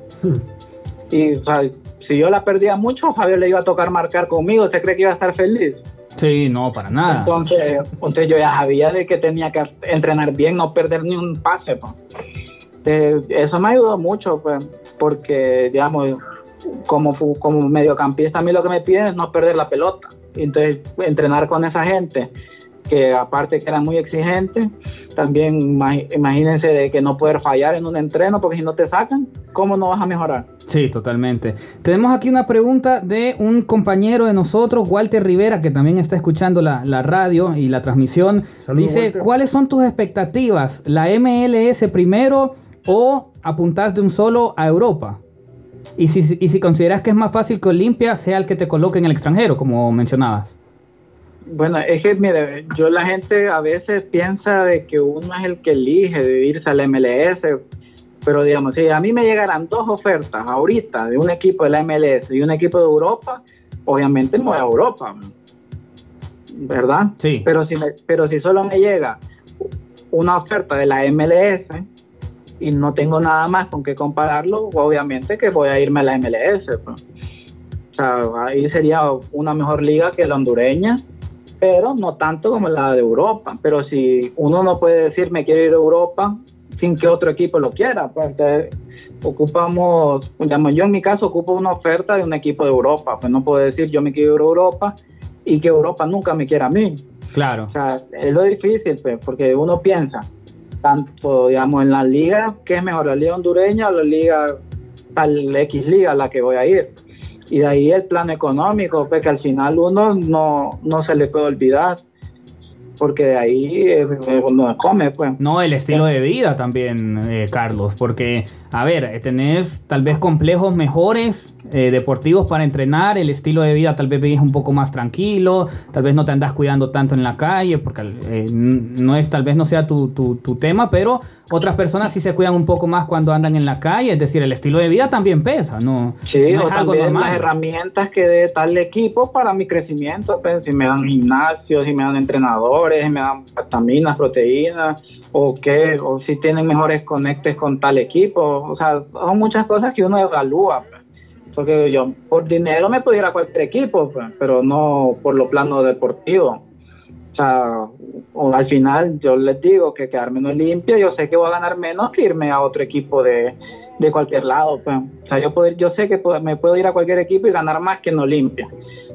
Y o sea, si yo la perdía mucho, Fabio le iba a tocar marcar conmigo, ¿usted cree que iba a estar feliz? Sí, no, para nada. Entonces, entonces yo ya sabía de que tenía que entrenar bien, no perder ni un pase. pues. Eh, eso me ayudó mucho, pues, porque, digamos, como, como mediocampista, a mí lo que me piden es no perder la pelota. Entonces, entrenar con esa gente, que aparte que era muy exigente, también ima- imagínense de que no poder fallar en un entreno, porque si no te sacan, ¿cómo no vas a mejorar? Sí, totalmente. Tenemos aquí una pregunta de un compañero de nosotros, Walter Rivera, que también está escuchando la, la radio y la transmisión. Dice, Walter. ¿cuáles son tus expectativas? ¿La MLS primero o apuntás de un solo a Europa? Y si, y si consideras que es más fácil que Olimpia sea el que te coloque en el extranjero, como mencionabas. Bueno, es que, mire, yo la gente a veces piensa de que uno es el que elige de irse al MLS, pero digamos, si a mí me llegaran dos ofertas ahorita de un equipo de la MLS y un equipo de Europa, obviamente me voy a Europa, ¿verdad? Sí. Pero si, me- pero si solo me llega una oferta de la MLS y no tengo nada más con qué compararlo, obviamente que voy a irme a la MLS. pues. O sea, ahí sería una mejor liga que la hondureña, pero no tanto como la de Europa. Pero si uno no puede decir me quiero ir a Europa sin que otro equipo lo quiera, pues entonces ocupamos, digamos, yo en mi caso ocupo una oferta de un equipo de Europa, pues no puedo decir yo me quiero ir a Europa y que Europa nunca me quiera a mí. Claro. O sea, es lo difícil, pues, porque uno piensa, tanto, digamos, en la liga, ¿qué es mejor, la liga hondureña o la liga, tal X liga a la que voy a ir? Y de ahí el plano económico, pues, que al final uno no, no se le puede olvidar, porque de ahí eh, uno come, pues. No, el estilo de vida también, eh, Carlos, porque, a ver, eh, tenés tal vez complejos mejores eh, deportivos para entrenar, el estilo de vida tal vez vivís un poco más tranquilo, tal vez no te andas cuidando tanto en la calle, porque eh, no es, tal vez no sea tu, tu- tu tema, pero otras personas sí se cuidan un poco más cuando andan en la calle, es decir, el estilo de vida también pesa, ¿no? Sí, no o es algo también las normal. herramientas que dé tal equipo para mi crecimiento, pues, si me dan gimnasio, si me dan entrenadores, si me dan vitaminas, proteínas, o qué, o si tienen mejores conectes con tal equipo, o sea, son muchas cosas que uno evalúa, pues. porque yo por dinero me pudiera cualquier equipo, pues, pero no por lo plano deportivo. O sea, o al final yo les digo que quedarme en Olimpia, yo sé que voy a ganar menos que irme a otro equipo de, de cualquier lado. Pues. O sea, yo, puedo- yo sé que me puedo ir a cualquier equipo y ganar más que en Olimpia,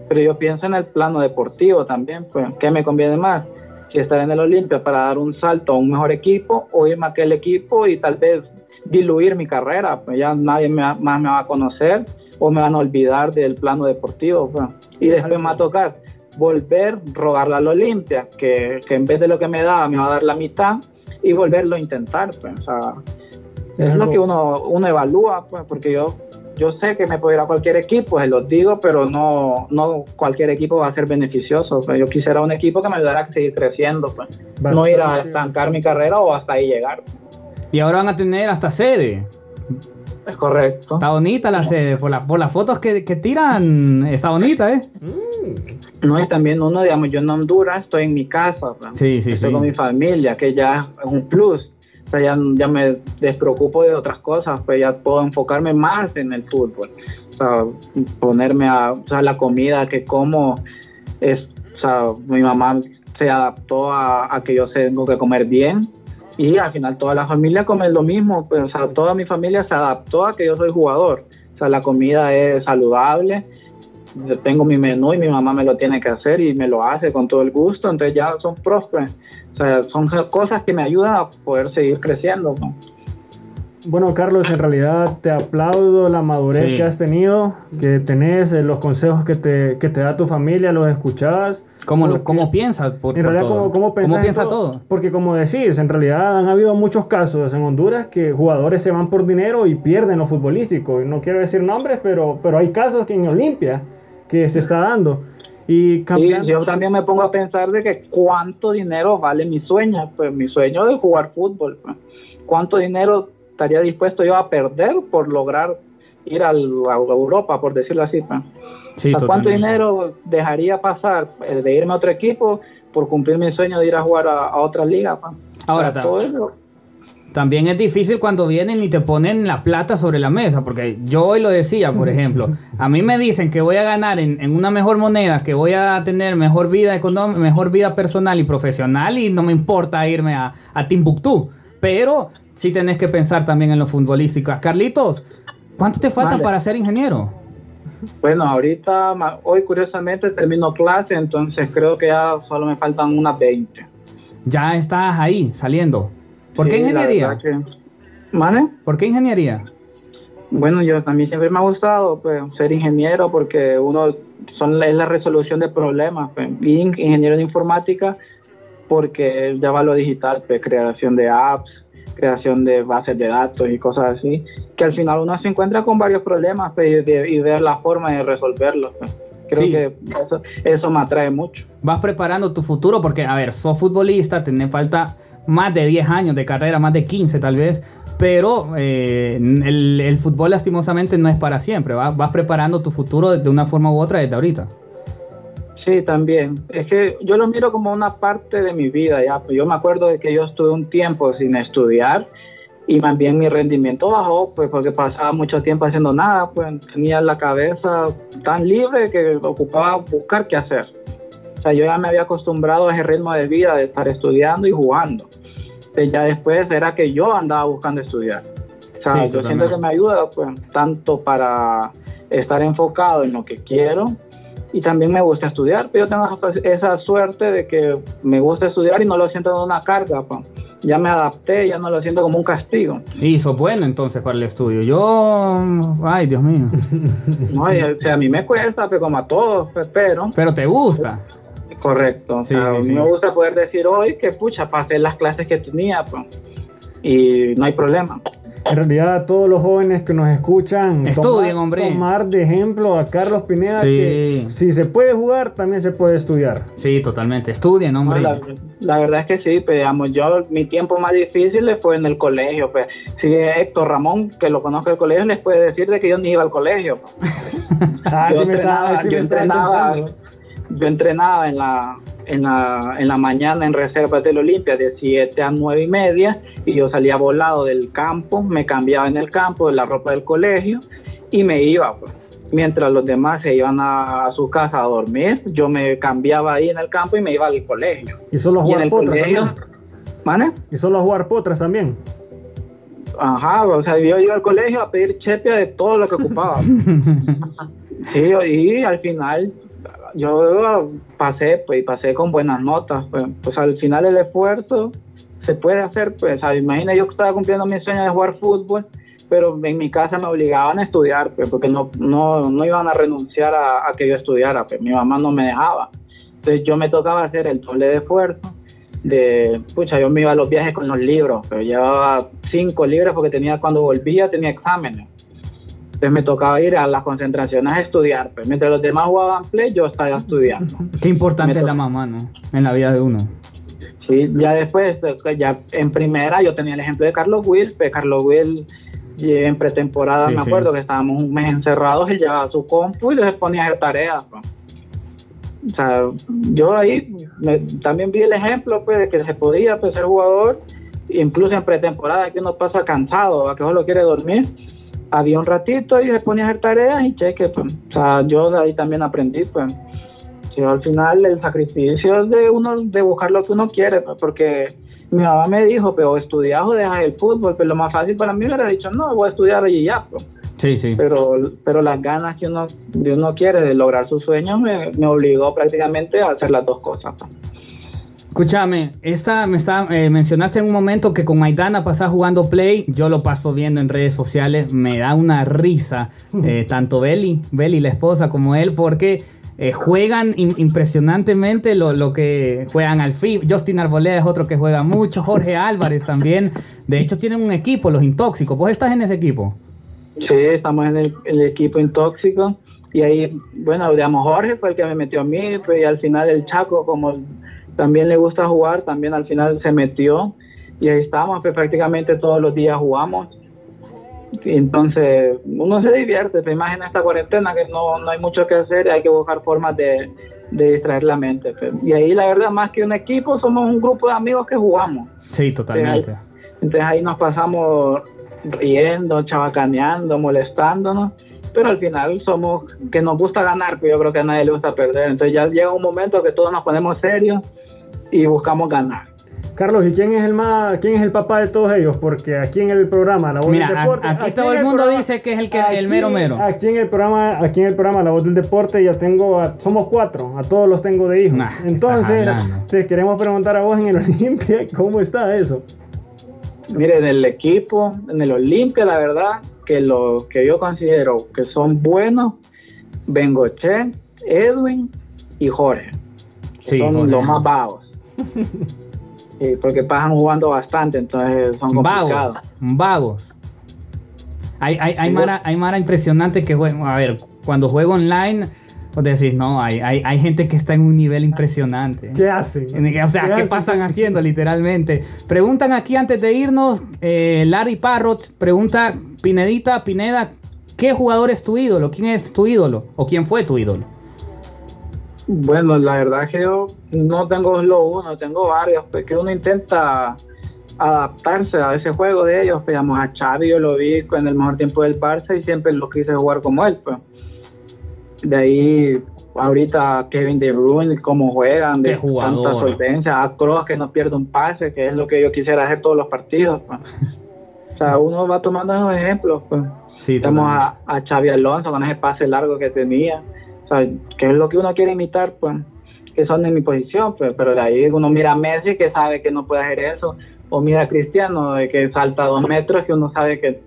pero yo pienso en el plano deportivo también, pues, ¿qué me conviene más? Si estar en el Olimpia para dar un salto a un mejor equipo o irme a aquel equipo y tal vez diluir mi carrera, pues ya nadie me más me va a conocer o me van a olvidar del plano deportivo. pues. Y después me va a tocar volver, rogarle al Olimpia, que, que en vez de lo que me daba me va a dar la mitad y volverlo a intentar. Pues. O sea, Es es lo que uno, uno evalúa, pues, porque yo yo sé que me puedo ir a cualquier equipo, se los digo, pero no, no cualquier equipo va a ser beneficioso. pues. Yo quisiera un equipo que me ayudara a seguir creciendo, pues. no ir a estancar mi carrera o hasta ahí llegar. Y ahora van a tener hasta sede. Es correcto. Está bonita la sede, por, la- por las fotos que, que tiran, está bonita, ¿eh? No, y también uno, digamos, yo en Honduras estoy en mi casa, pues. Sí, sí, estoy sí. con mi familia, que ya es un plus. O sea, ya, ya me despreocupo de otras cosas, pues ya puedo enfocarme más en el fútbol. O sea, ponerme a, o sea, la comida que como, es, o sea, mi mamá se adaptó a, que yo tengo que comer bien y al final toda la familia come lo mismo, pues, o sea, toda mi familia se adaptó a que yo soy jugador. O sea, la comida es saludable, yo tengo mi menú y mi mamá me lo tiene que hacer y me lo hace con todo el gusto, entonces ya son pros, pues. O sea, son cosas que me ayudan a poder seguir creciendo. ¿no? Bueno, Carlos, en realidad te aplaudo la madurez Sí. que has tenido, que tenés, eh, los consejos que te, que te da tu familia, los escuchás. ¿Cómo, lo, cómo piensas? Por, en por realidad, todo? ¿cómo, cómo en piensa todo? Porque como decís, en realidad han habido muchos casos en Honduras que jugadores se van por dinero y pierden lo futbolístico. Y no quiero decir nombres, pero, pero hay casos que en Olimpia que se está dando. Y Sí, yo también me pongo a pensar de que cuánto dinero vale mi sueño, pues mi sueño de jugar fútbol. pues. ¿Cuánto dinero estaría dispuesto yo a perder por lograr ir al- a Europa, por decirlo así? pues? Sí, O sea, ¿Cuánto dinero dejaría pasar eh, de irme a otro equipo por cumplir mi sueño de ir a jugar a, a otra liga? pues? Ahora, O sea, ta- todo eso- También es difícil cuando vienen y te ponen la plata sobre la mesa, porque yo hoy lo decía, por ejemplo, a mí me dicen que voy a ganar en, en una mejor moneda, que voy a tener mejor vida económica, mejor vida personal y profesional y no me importa irme a, a Timbuktu, pero sí tenés que pensar también en lo futbolístico. Carlitos, ¿cuánto te falta Vale. para ser ingeniero? Bueno, ahorita, hoy curiosamente termino clase, entonces creo que ya solo me faltan unas 20. Ya estás ahí, saliendo. ¿Por qué Sí, ingeniería? que- ¿Mane? ¿Por qué ingeniería? Bueno, yo también siempre me ha gustado pues, ser ingeniero porque uno son es la resolución de problemas. Pues, y ingeniero de informática porque ya va lo digital, pues, creación de apps, creación de bases de datos y cosas así, que al final uno se encuentra con varios problemas pues, y, de- y ver la forma de resolverlos. pues. Creo Sí. que eso, eso me atrae mucho. vas preparando tu futuro porque, a ver, sos futbolista, tenés falta más de 10 años de carrera, más de 15 tal vez, pero eh, el, fútbol lastimosamente no es para siempre, va- vas preparando tu futuro de una forma u otra desde ahorita. Sí, también. Es que yo lo miro como una parte de mi vida ya. Yo me acuerdo de que yo estuve un tiempo sin estudiar y más bien mi rendimiento bajó, pues porque pasaba mucho tiempo haciendo nada, pues tenía la cabeza tan libre que ocupaba buscar qué hacer. Sea, yo ya me había acostumbrado a ese ritmo de vida de estar estudiando y jugando. Entonces ya después era que yo andaba buscando estudiar. O sea, Sí, yo siento que me ayuda, pues, tanto para estar enfocado en lo que quiero y también me gusta estudiar, pero yo tengo esa- suerte de que me gusta estudiar y no lo siento como una carga, pa. ya me adapté, ya no lo siento como un castigo. Y sos bueno entonces para el estudio. Yo, ay Dios mío, <laughs> No, Y, o sea, a mí me cuesta, pues, como a todos, pues, pero pero te gusta. Correcto. O Sí, sea, sí, a mí sí. me gusta poder decir hoy que pucha, pasé las clases que tenía pues, y no hay problema. En realidad, todos los jóvenes que nos escuchan, Estudien, tomar, hombre. tomar de ejemplo a Carlos Pineda, Sí. que si se puede jugar, también se puede estudiar. Sí, totalmente. Estudien, No, hombre. la, la verdad es que sí, pues, digamos, yo mi tiempo más difícil fue en el colegio. Pues. Si Héctor Ramón, que lo conozco del colegio, les puede decir de que yo ni iba al colegio. pues. <laughs> Ah, yo sí me entrenaba, estaba, sí yo me estaba entrenaba, contando. Yo entrenaba en la, en la en la mañana en reservas del Olimpia de 7 a 9 y media y yo salía volado del campo, me cambiaba en el campo de la ropa del colegio y me iba pues. Mientras los demás se iban a, a su casa a dormir, yo me cambiaba ahí en el campo y me iba al colegio. Y solo Y en jugar el potras colegio, también. ¿Mane? Y solo a jugar potras también. Ajá, o sea, yo iba al colegio a pedir chepia de todo lo que ocupaba. <laughs> sí, y al final yo pasé, pues, pasé con buenas notas. Pues, pues al final el esfuerzo se puede hacer, pues, imagina yo estaba cumpliendo mi sueño de jugar fútbol, pero en mi casa me obligaban a estudiar, pues, porque no, no, no iban a renunciar a, a que yo estudiara, pues mi mamá no me dejaba. Entonces yo me tocaba hacer el doble de esfuerzo de, pucha, yo me iba a los viajes con los libros, pero llevaba cinco libros porque tenía, cuando volvía tenía exámenes. Entonces me tocaba ir a las concentraciones a estudiar, pues mientras los demás jugaban play, yo estaba estudiando. Qué importante es la mamá, ¿no? En la vida de uno. Sí, ya después, pues, ya en primera yo tenía el ejemplo de Carlos Will, pues Carlos Will en pretemporada Sí, me sí. acuerdo que estábamos un mes encerrados, él llevaba su compu y les ponía a hacer tareas. pues. O sea, yo ahí me- también vi el ejemplo pues, de que se podía pues, ser jugador, incluso en pretemporada que uno pasa cansado, a que solo quiere dormir. Había un ratito y se ponía a hacer tareas y cheque. Pues. O sea, yo de ahí también aprendí. Pues. Sí, al final el sacrificio es de uno de buscar lo que uno quiere, pues, porque mi mamá me dijo, pero estudiar o dejar el fútbol, pero lo más fácil para mí hubiera dicho, no, voy a estudiar y ya, pues. Sí, sí. pero, pero las ganas que uno, de uno quiere de lograr sus sueños me, me obligó prácticamente a hacer las dos cosas. pues. Escúchame, esta me está, eh, mencionaste en un momento que con Maidana pasás jugando Play, yo lo paso viendo en redes sociales, me da una risa, eh, tanto Beli, Beli la esposa como él, porque eh, juegan im- impresionantemente lo, lo que juegan al FIB. Justin Arboleda es otro que juega mucho, Jorge Álvarez también. De hecho tienen un equipo, los Intóxicos. ¿Vos estás en ese equipo? Sí, estamos en el, el equipo intóxico. Y ahí, bueno, digamos, Jorge fue el que me metió a mí, pues, y al final el Chaco, como también le gusta jugar, también al final se metió. Y ahí estamos, pues prácticamente todos los días jugamos. Entonces, uno se divierte, te imaginas esta cuarentena que no, no hay mucho que hacer, hay que buscar formas de, de distraer la mente. pues. Y ahí, la verdad, más que un equipo, somos un grupo de amigos que jugamos. Sí, totalmente. Entonces ahí nos pasamos riendo, chabacaneando, molestándonos, pero al final somos que nos gusta ganar, pero yo creo que a nadie le gusta perder. Entonces ya llega un momento que todos nos ponemos serios y buscamos ganar. Carlos, ¿y quién es el más, quién es el papá de todos ellos? Porque aquí en el programa La Voz Mira, del a- Deporte, aquí todo en el mundo programa- dice que es el que- aquí- el mero mero. Aquí en el programa, aquí en el programa La Voz del Deporte yo tengo, a- somos cuatro, a todos los tengo de hijos. Nah, ¿qué Entonces, te queremos preguntar a vos en el <laughs> Olimpia, ¿cómo está eso? Mire, en el equipo, en el Olimpia, la verdad, que los que yo considero que son buenos, Bengoche, Edwin y Jorge. que Sí, son Jorge. los más vagos. <laughs> Sí, porque pasan jugando bastante, entonces son complicados. Vagos, vagos. Hay, hay, hay, mara, hay mara impresionante que juega. A ver, cuando juego online, vos decís, no, hay, hay, hay gente que está en un nivel impresionante. ¿Qué hacen? En- O sea, ¿qué pasan haciendo literalmente? Preguntan aquí antes de irnos, eh, Larry Parrot pregunta, Pinedita, Pineda, ¿qué jugador es tu ídolo? ¿Quién es tu ídolo? ¿O quién fue tu ídolo? Bueno, la verdad que yo no tengo solo uno, tengo varios, porque uno intenta adaptarse a ese juego de ellos. pues, Digamos, a Xavi yo lo vi en el mejor tiempo del Barça y siempre lo quise jugar como él. Pues. De ahí, ahorita Kevin De Bruyne, cómo juegan, de tanta solvencia, a Kroos que no pierde un pase, que es lo que yo quisiera hacer todos los partidos. pues. O sea, uno va tomando esos ejemplos. Pues. Sí, Tenemos a, a Xavi Alonso con ese pase largo que tenía. O sea, que es lo que uno quiere imitar, pues, que son de mi posición, pues, pero de ahí uno mira a Messi que sabe que no puede hacer eso, o mira a Cristiano de que salta dos metros que uno sabe que,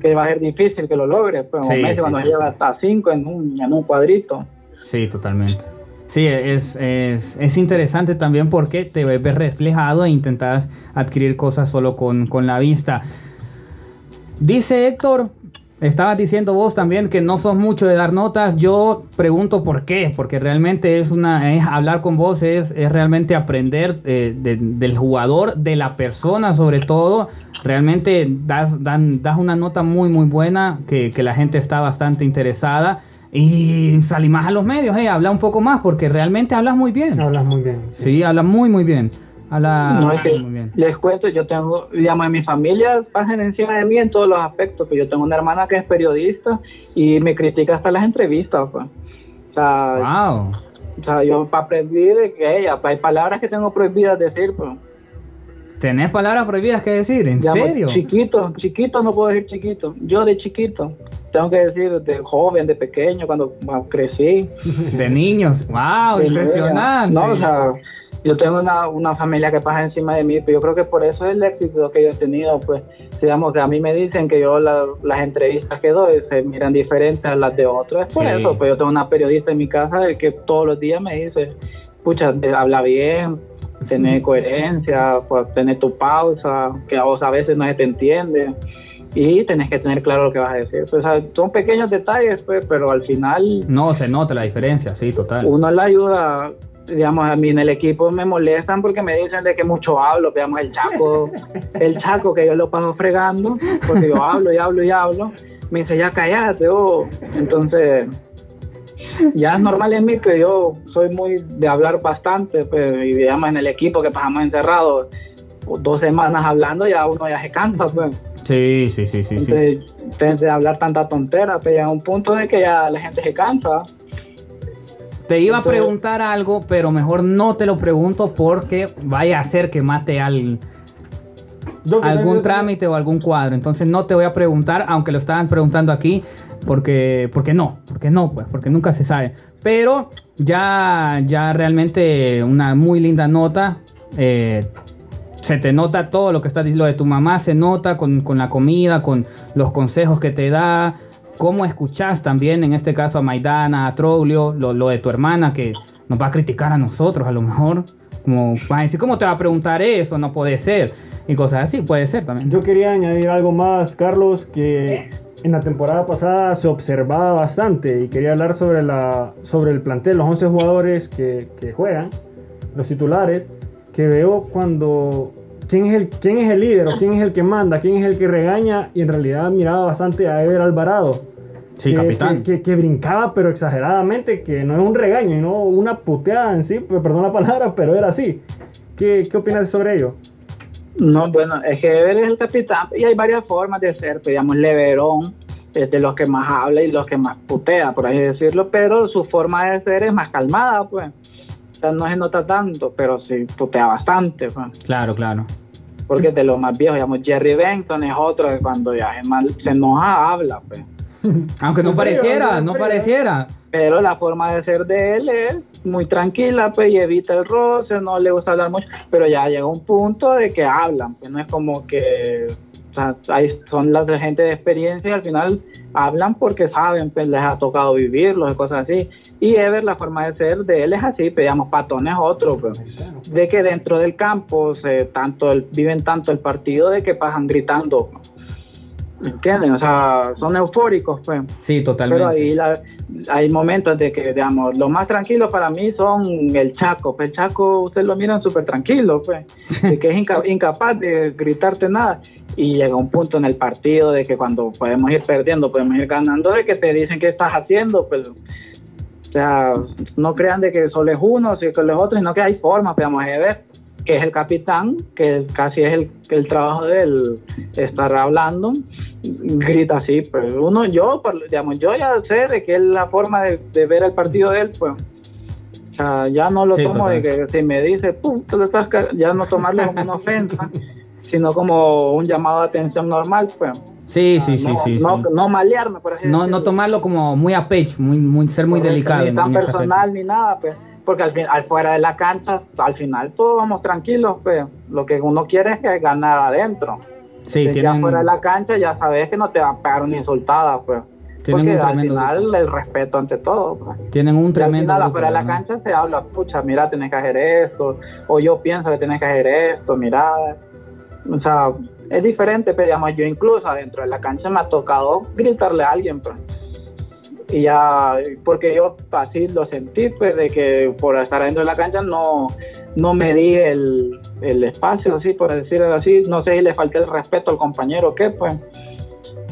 que va a ser difícil que lo logre, pues, Sí, o Messi sí, cuando sí, lleva hasta cinco en un, en un cuadrito. Sí, totalmente. Sí, es, es, es interesante también porque te ves reflejado e intentas adquirir cosas solo con, con la vista. Dice Héctor, estabas diciendo vos también que no sos mucho de dar notas. Yo pregunto por qué, porque realmente es una, es hablar con vos es, es realmente aprender eh, de- del jugador, de la persona sobre todo. Realmente das, dan- das una nota muy muy buena que, que la gente está bastante interesada. Y salí más a los medios, eh, habla un poco más porque realmente hablas muy bien. Hablas muy bien. Sí, habla muy muy bien. Habla no es que muy bien. les cuento, yo tengo, digamos, en mi familia pasan encima de mí en todos los aspectos, que yo tengo una hermana que es periodista y me critica hasta las entrevistas, pues. O sea, Wow. O sea, yo para aprendí de que ella, hay palabras que tengo prohibidas decir, pues. ¿Tenés palabras prohibidas que decir? ¿En Digamos, serio? Chiquito, chiquito no puedo decir chiquito. Yo de chiquito, tengo que decir de joven, de pequeño, cuando crecí. De niños. Wow, de impresionante. niña. No, o sea, yo tengo una, una familia que pasa encima de mí, pero yo creo que por eso es el éxito que yo he tenido, pues, digamos que a mí me dicen que yo la- las entrevistas que doy se miran diferentes a las de otros, es por Sí. eso, pues yo tengo una periodista en mi casa que todos los días me dice, pucha, habla bien, tener coherencia, pues, tener tu pausa, que a vos a veces no se te entiende y tenés que tener claro lo que vas a decir. Pues, o sea, son pequeños detalles, pues, pero al final No, se nota la diferencia, sí, total. uno le ayuda, digamos, a mí en el equipo me molestan porque me dicen de que mucho hablo, digamos, el chaco, <laughs> el chaco que yo lo paso fregando, porque yo hablo y hablo y hablo, me dice, ya cállate, oh. entonces, ya es normal en mí que yo soy muy de hablar bastante, pues, y digamos, en el equipo que pasamos encerrados dos semanas hablando, ya uno ya se cansa, pues. Sí, sí, sí, sí. Entonces, de hablar tanta tontera, pues llega un punto de que ya la gente se cansa. Te iba a preguntar algo, pero mejor no te lo pregunto porque vaya a ser que mate al, algún trámite o algún cuadro. Entonces no te voy a preguntar, aunque lo estaban preguntando aquí, porque, porque no, porque no, pues, porque nunca se sabe. Pero ya, ya realmente una muy linda nota. eh, se te nota todo lo que está diciendo. Lo de tu mamá se nota con, con la comida, con los consejos que te da. Cómo escuchás también, en este caso a Maidana, a Troglio, lo, de tu hermana que nos va a criticar a nosotros a lo mejor. ¿cómo te va a preguntar eso? No puede ser. Y cosas así, puede ser también. Yo quería añadir algo más, Carlos, que en la temporada pasada se observaba bastante y quería hablar sobre, la, sobre el plantel, los 11 jugadores que, que juegan, los titulares, que veo cuando quién es, el, quién es el líder o quién es el que manda, quién es el que regaña y en realidad miraba bastante a Ever Alvarado. Sí, que, capitán. Que, que- que brincaba pero exageradamente, que no es un regaño y no una puteada en sí, pues, perdón la palabra, pero era así. ¿Qué, qué opinas sobre ello? No, bueno, es que Ever es el capitán y hay varias formas de ser, pues, digamos, Leverón es de los que más habla y los que más putea, por así decirlo, pero su forma de ser es más calmada, pues. No se nota tanto, pero sí putea bastante, pues. Claro, claro. Porque de los más viejos, digamos, Jerry Benson es otro que cuando ya es mal, se enoja, habla, pues. <laughs> Aunque no pareciera, no pareciera. Pero la forma de ser de él es muy tranquila, pues, y evita el roce, no le gusta hablar mucho, pero ya llega un punto de que hablan, pues no es como que, o sea, son las de gente de experiencia y al final hablan porque saben, pues les ha tocado vivirlos y cosas así. Y Ever, la forma de ser de él es así, pues, digamos, Patón es otro, pues, de que dentro del campo se, tanto el- viven tanto el partido de que pasan gritando, ¿me entienden? O sea, son eufóricos, pues. Sí, totalmente. Pero ahí la- hay momentos de que, digamos, lo más tranquilo para mí son el Chaco. Pues el Chaco, ustedes lo miran súper tranquilo, pues, <laughs> de que es inca- incapaz de gritarte nada. Y llega un punto en el partido de que cuando podemos ir perdiendo, podemos ir ganando, de que te dicen qué estás haciendo, pues. O sea, no crean de que solo es uno, sino que los otros, sino que hay formas, digamos, de ver que es el capitán, que casi es el, el trabajo de él estar hablando, grita así, pues uno, yo, digamos, yo ya sé de que es la forma de, de ver el partido de él, pues. O sea, ya no lo Sí, tomo de que si me dice, pum, tú lo estás ca-", ya no tomarlo como una ofensa, sino como un llamado de atención normal, pues. Sí, sí, sí, no, sí. no, sí. no malearme, por así No, no tomarlo como muy a pecho, muy, muy, ser muy delicado. Ni tan personal ni nada, pues. Porque al, fin, al fuera de la cancha, al final todos vamos tranquilos, pues. Lo que uno quiere es que ganar adentro. Sí, que tienen, afuera de la cancha ya sabes que no te va a pegar una insultada, pues. Tienen Porque un al tremendo final el respeto ante todo, pues. tienen un Y al tremendo. final afuera de la cancha se habla, pucha, mira, tienes que hacer esto, o yo pienso que tienes que hacer esto, mira. O sea, es diferente, pero digamos, yo incluso adentro de la cancha me ha tocado gritarle a alguien, pues. Y ya, porque yo así lo sentí, pues, de que por estar adentro de la cancha no, no me di el, el espacio, así, por decirlo así. No sé si le falté el respeto al compañero o qué, pues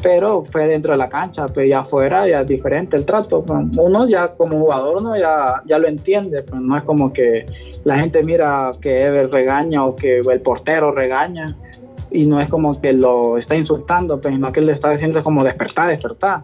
pero fue dentro de la cancha, pues ya afuera ya es diferente el trato. pues. Uno ya como jugador uno ya, ya lo entiende, pues no es como que la gente mira que Ever regaña o que el portero regaña y no es como que lo está insultando, pues sino que le está diciendo como despertar, despertar.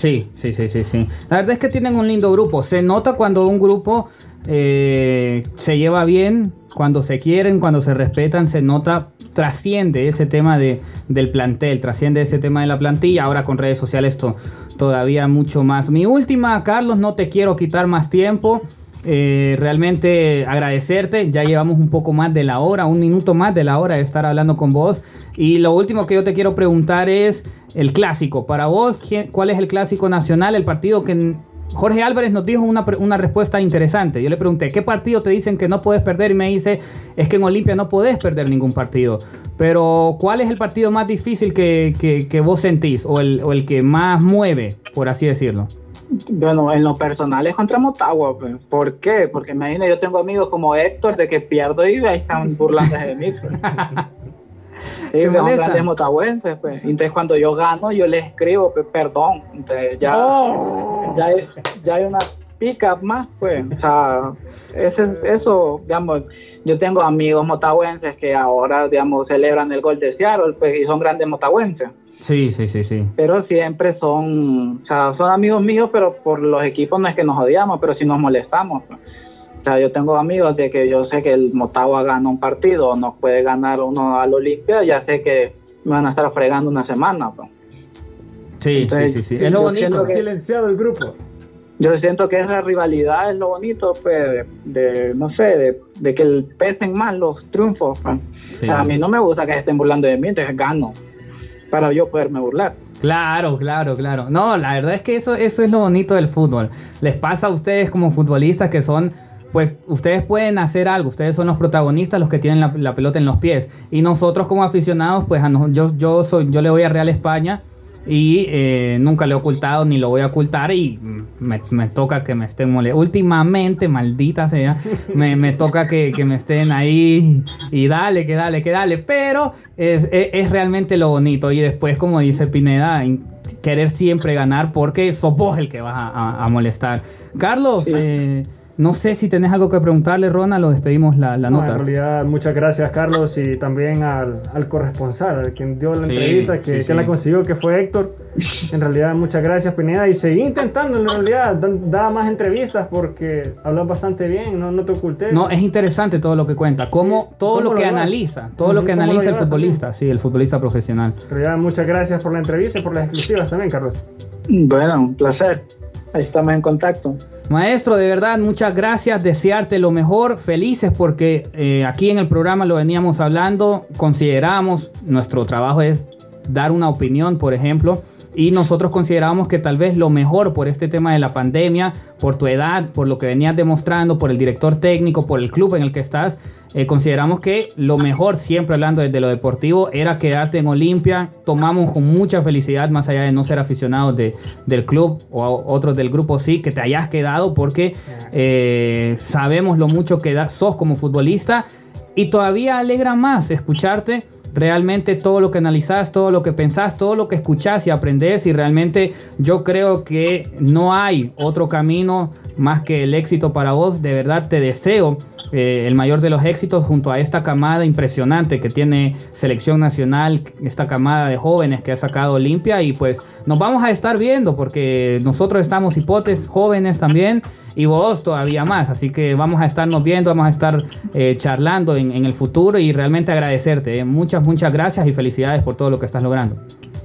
Sí, sí, sí, sí, sí. La verdad es que tienen un lindo grupo. Se nota cuando un grupo eh, se lleva bien, cuando se quieren, cuando se respetan, se nota, trasciende ese tema de, del plantel, trasciende ese tema de la plantilla. Ahora con redes sociales esto todavía mucho más. Mi última, Carlos, no te quiero quitar más tiempo. Eh, realmente agradecerte, ya llevamos un poco más de la hora, un minuto más de la hora de estar hablando con vos. Y lo último que yo te quiero preguntar es el clásico. Para vos, ¿quién- ¿cuál es el clásico nacional? El partido que Jorge Álvarez nos dijo una, respuesta interesante. Yo le pregunté, ¿qué partido te dicen que no puedes perder? Y me dice, es que en Olimpia no podés perder ningún partido. Pero, ¿cuál es el partido más difícil que, que- que vos sentís? El, o el que más mueve, por así decirlo. Bueno, en lo personal es contra Motagua, pues. ¿por qué? Porque imagina, yo tengo amigos como Héctor de que pierdo y ahí están burlándose de mí. pues. <laughs> Sí, ¿Te son grandes motahuenses, pues. Entonces cuando yo gano, yo les escribo, pues, perdón. Entonces ya, Oh. ya, hay, ya hay una pica más, pues. O sea, ese, eso, digamos, yo tengo amigos motahuenses que ahora, digamos, celebran el gol de Seattle, pues, y son grandes motahuenses. Sí, sí, sí, sí. Pero siempre son, o sea, son amigos míos, pero por los equipos no es que nos odiamos, pero sí nos molestamos. pues. O sea, yo tengo amigos de que yo sé que el Motagua gana un partido o nos puede ganar uno al Olimpia, ya sé que me van a estar fregando una semana. pues. Sí, sí, Entonces, sí, sí. sí, Es lo bonito. que- Silenciado el grupo. Yo siento que esa rivalidad es lo bonito, pues, de, de, no sé, de, de que el- pesen más los triunfos. pues. Sí. O sea, a mí no me gusta que se estén burlando de mí, entonces gano para yo poderme burlar. Claro, claro, claro. No, la verdad es que eso, eso es lo bonito del fútbol. Les pasa a ustedes como futbolistas que son, pues ustedes pueden hacer algo, ustedes son los protagonistas, los que tienen la, pelota en los pies. Y nosotros como aficionados, pues a nos- yo, yo, soy, yo le voy a Real España y eh, nunca lo he ocultado ni lo voy a ocultar y me, me toca que me estén molestando. Últimamente, maldita sea, <laughs> me, me toca que, que me estén ahí y dale, que dale, que dale, pero es, es- es realmente lo bonito y después, como dice Pineda, in- querer siempre ganar porque sos vos el que vas a, a- a molestar. Carlos, Sí. eh, no sé si tenés algo que preguntarle, Ronald, o despedimos la, la No, nota. en realidad, muchas gracias, Carlos, y también al, al corresponsal, al quien dio la Sí, entrevista, que, sí, que sí. la consiguió, que fue Héctor. En realidad, muchas gracias, Pineda, y seguí intentando, en realidad, da, da más entrevistas porque hablas bastante bien, no, no te oculté. No, es interesante todo lo que cuenta, cómo Sí, todo cómo lo lo que analiza, todo lo que lo analiza el futbolista, sí, el futbolista profesional. En realidad, muchas gracias por la entrevista y por las exclusivas también, Carlos. Bueno, un placer. Ahí estamos en contacto. Maestro, de verdad, muchas gracias, desearte lo mejor, felices porque eh, aquí en el programa lo veníamos hablando, consideramos, nuestro trabajo es dar una opinión, por ejemplo, y nosotros consideramos que tal vez lo mejor por este tema de la pandemia, por tu edad, por lo que venías demostrando, por el director técnico, por el club en el que estás, eh, consideramos que lo mejor, siempre hablando desde lo deportivo, era quedarte en Olimpia. Tomamos con mucha felicidad, más allá de no ser aficionados de- del club o otros del grupo, sí, que te hayas quedado porque eh, sabemos lo mucho que da- sos como futbolista y todavía alegra más escucharte realmente todo lo que analizás, todo lo que pensás, todo lo que escuchás y aprendés y realmente yo creo que no hay otro camino más que el éxito para vos. De verdad te deseo eh, el mayor de los éxitos junto a esta camada impresionante que tiene selección nacional, esta camada de jóvenes que ha sacado Olimpia y pues nos vamos a estar viendo porque nosotros estamos hipotes jóvenes también y vos todavía más, así que vamos a estarnos viendo, vamos a estar eh, charlando en, en el futuro y realmente agradecerte, eh. muchas, muchas gracias y felicidades por todo lo que estás logrando.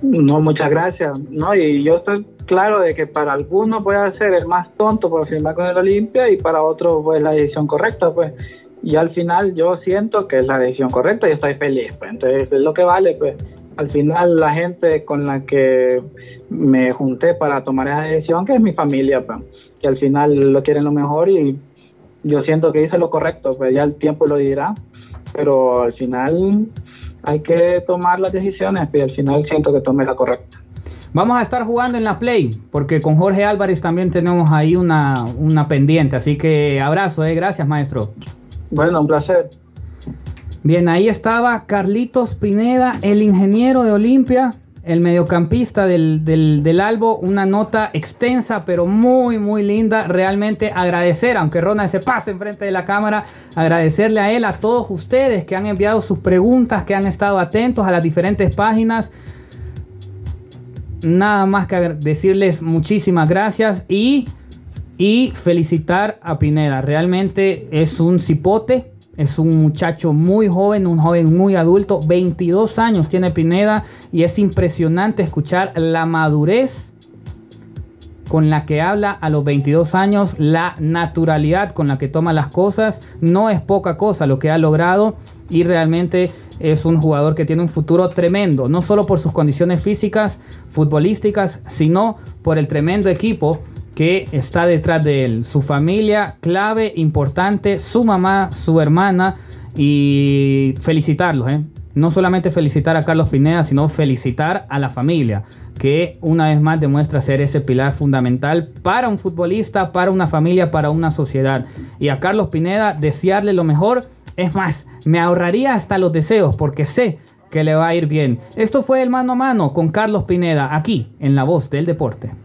No, muchas gracias. No, y yo estoy claro de que para algunos voy a ser el más tonto por firmar con el Olimpia y para otros pues la decisión correcta, pues. Y al final yo siento que es la decisión correcta y estoy feliz, pues. Entonces es lo que vale, pues. Al final la gente con la que me junté para tomar esa decisión, que es mi familia, pues. Que al final lo quieren lo mejor y yo siento que hice lo correcto, pues ya el tiempo lo dirá. Pero al final hay que tomar las decisiones y al final siento que tomé la correcta. Vamos a estar jugando en la Play, porque con Jorge Álvarez también tenemos ahí una, una pendiente, así que abrazo, eh. gracias maestro. Bueno, un placer. Bien, ahí estaba Carlitos Pineda, el ingeniero de Olimpia, el mediocampista del, del, del Albo. Una nota extensa, pero muy, muy linda. Realmente agradecer, aunque Ronald se pase enfrente de la cámara, agradecerle a él, a todos ustedes que han enviado sus preguntas, que han estado atentos a las diferentes páginas. Nada más que decirles muchísimas gracias y, y felicitar a Pineda. Realmente es un cipote, es un muchacho muy joven, un joven muy adulto. 22 años tiene Pineda y es impresionante escuchar la madurez con la que habla a los 22 años, la naturalidad con la que toma las cosas, no es poca cosa lo que ha logrado y realmente es un jugador que tiene un futuro tremendo, no solo por sus condiciones físicas, futbolísticas, sino por el tremendo equipo que está detrás de él, su familia clave, importante, su mamá, su hermana y felicitarlos, ¿eh? no solamente felicitar a Carlos Pineda, sino felicitar a la familia, que una vez más demuestra ser ese pilar fundamental para un futbolista, para una familia, para una sociedad. Y a Carlos Pineda desearle lo mejor, es más, me ahorraría hasta los deseos, porque sé que le va a ir bien. Esto fue el mano a mano con Carlos Pineda, aquí en La Voz del Deporte.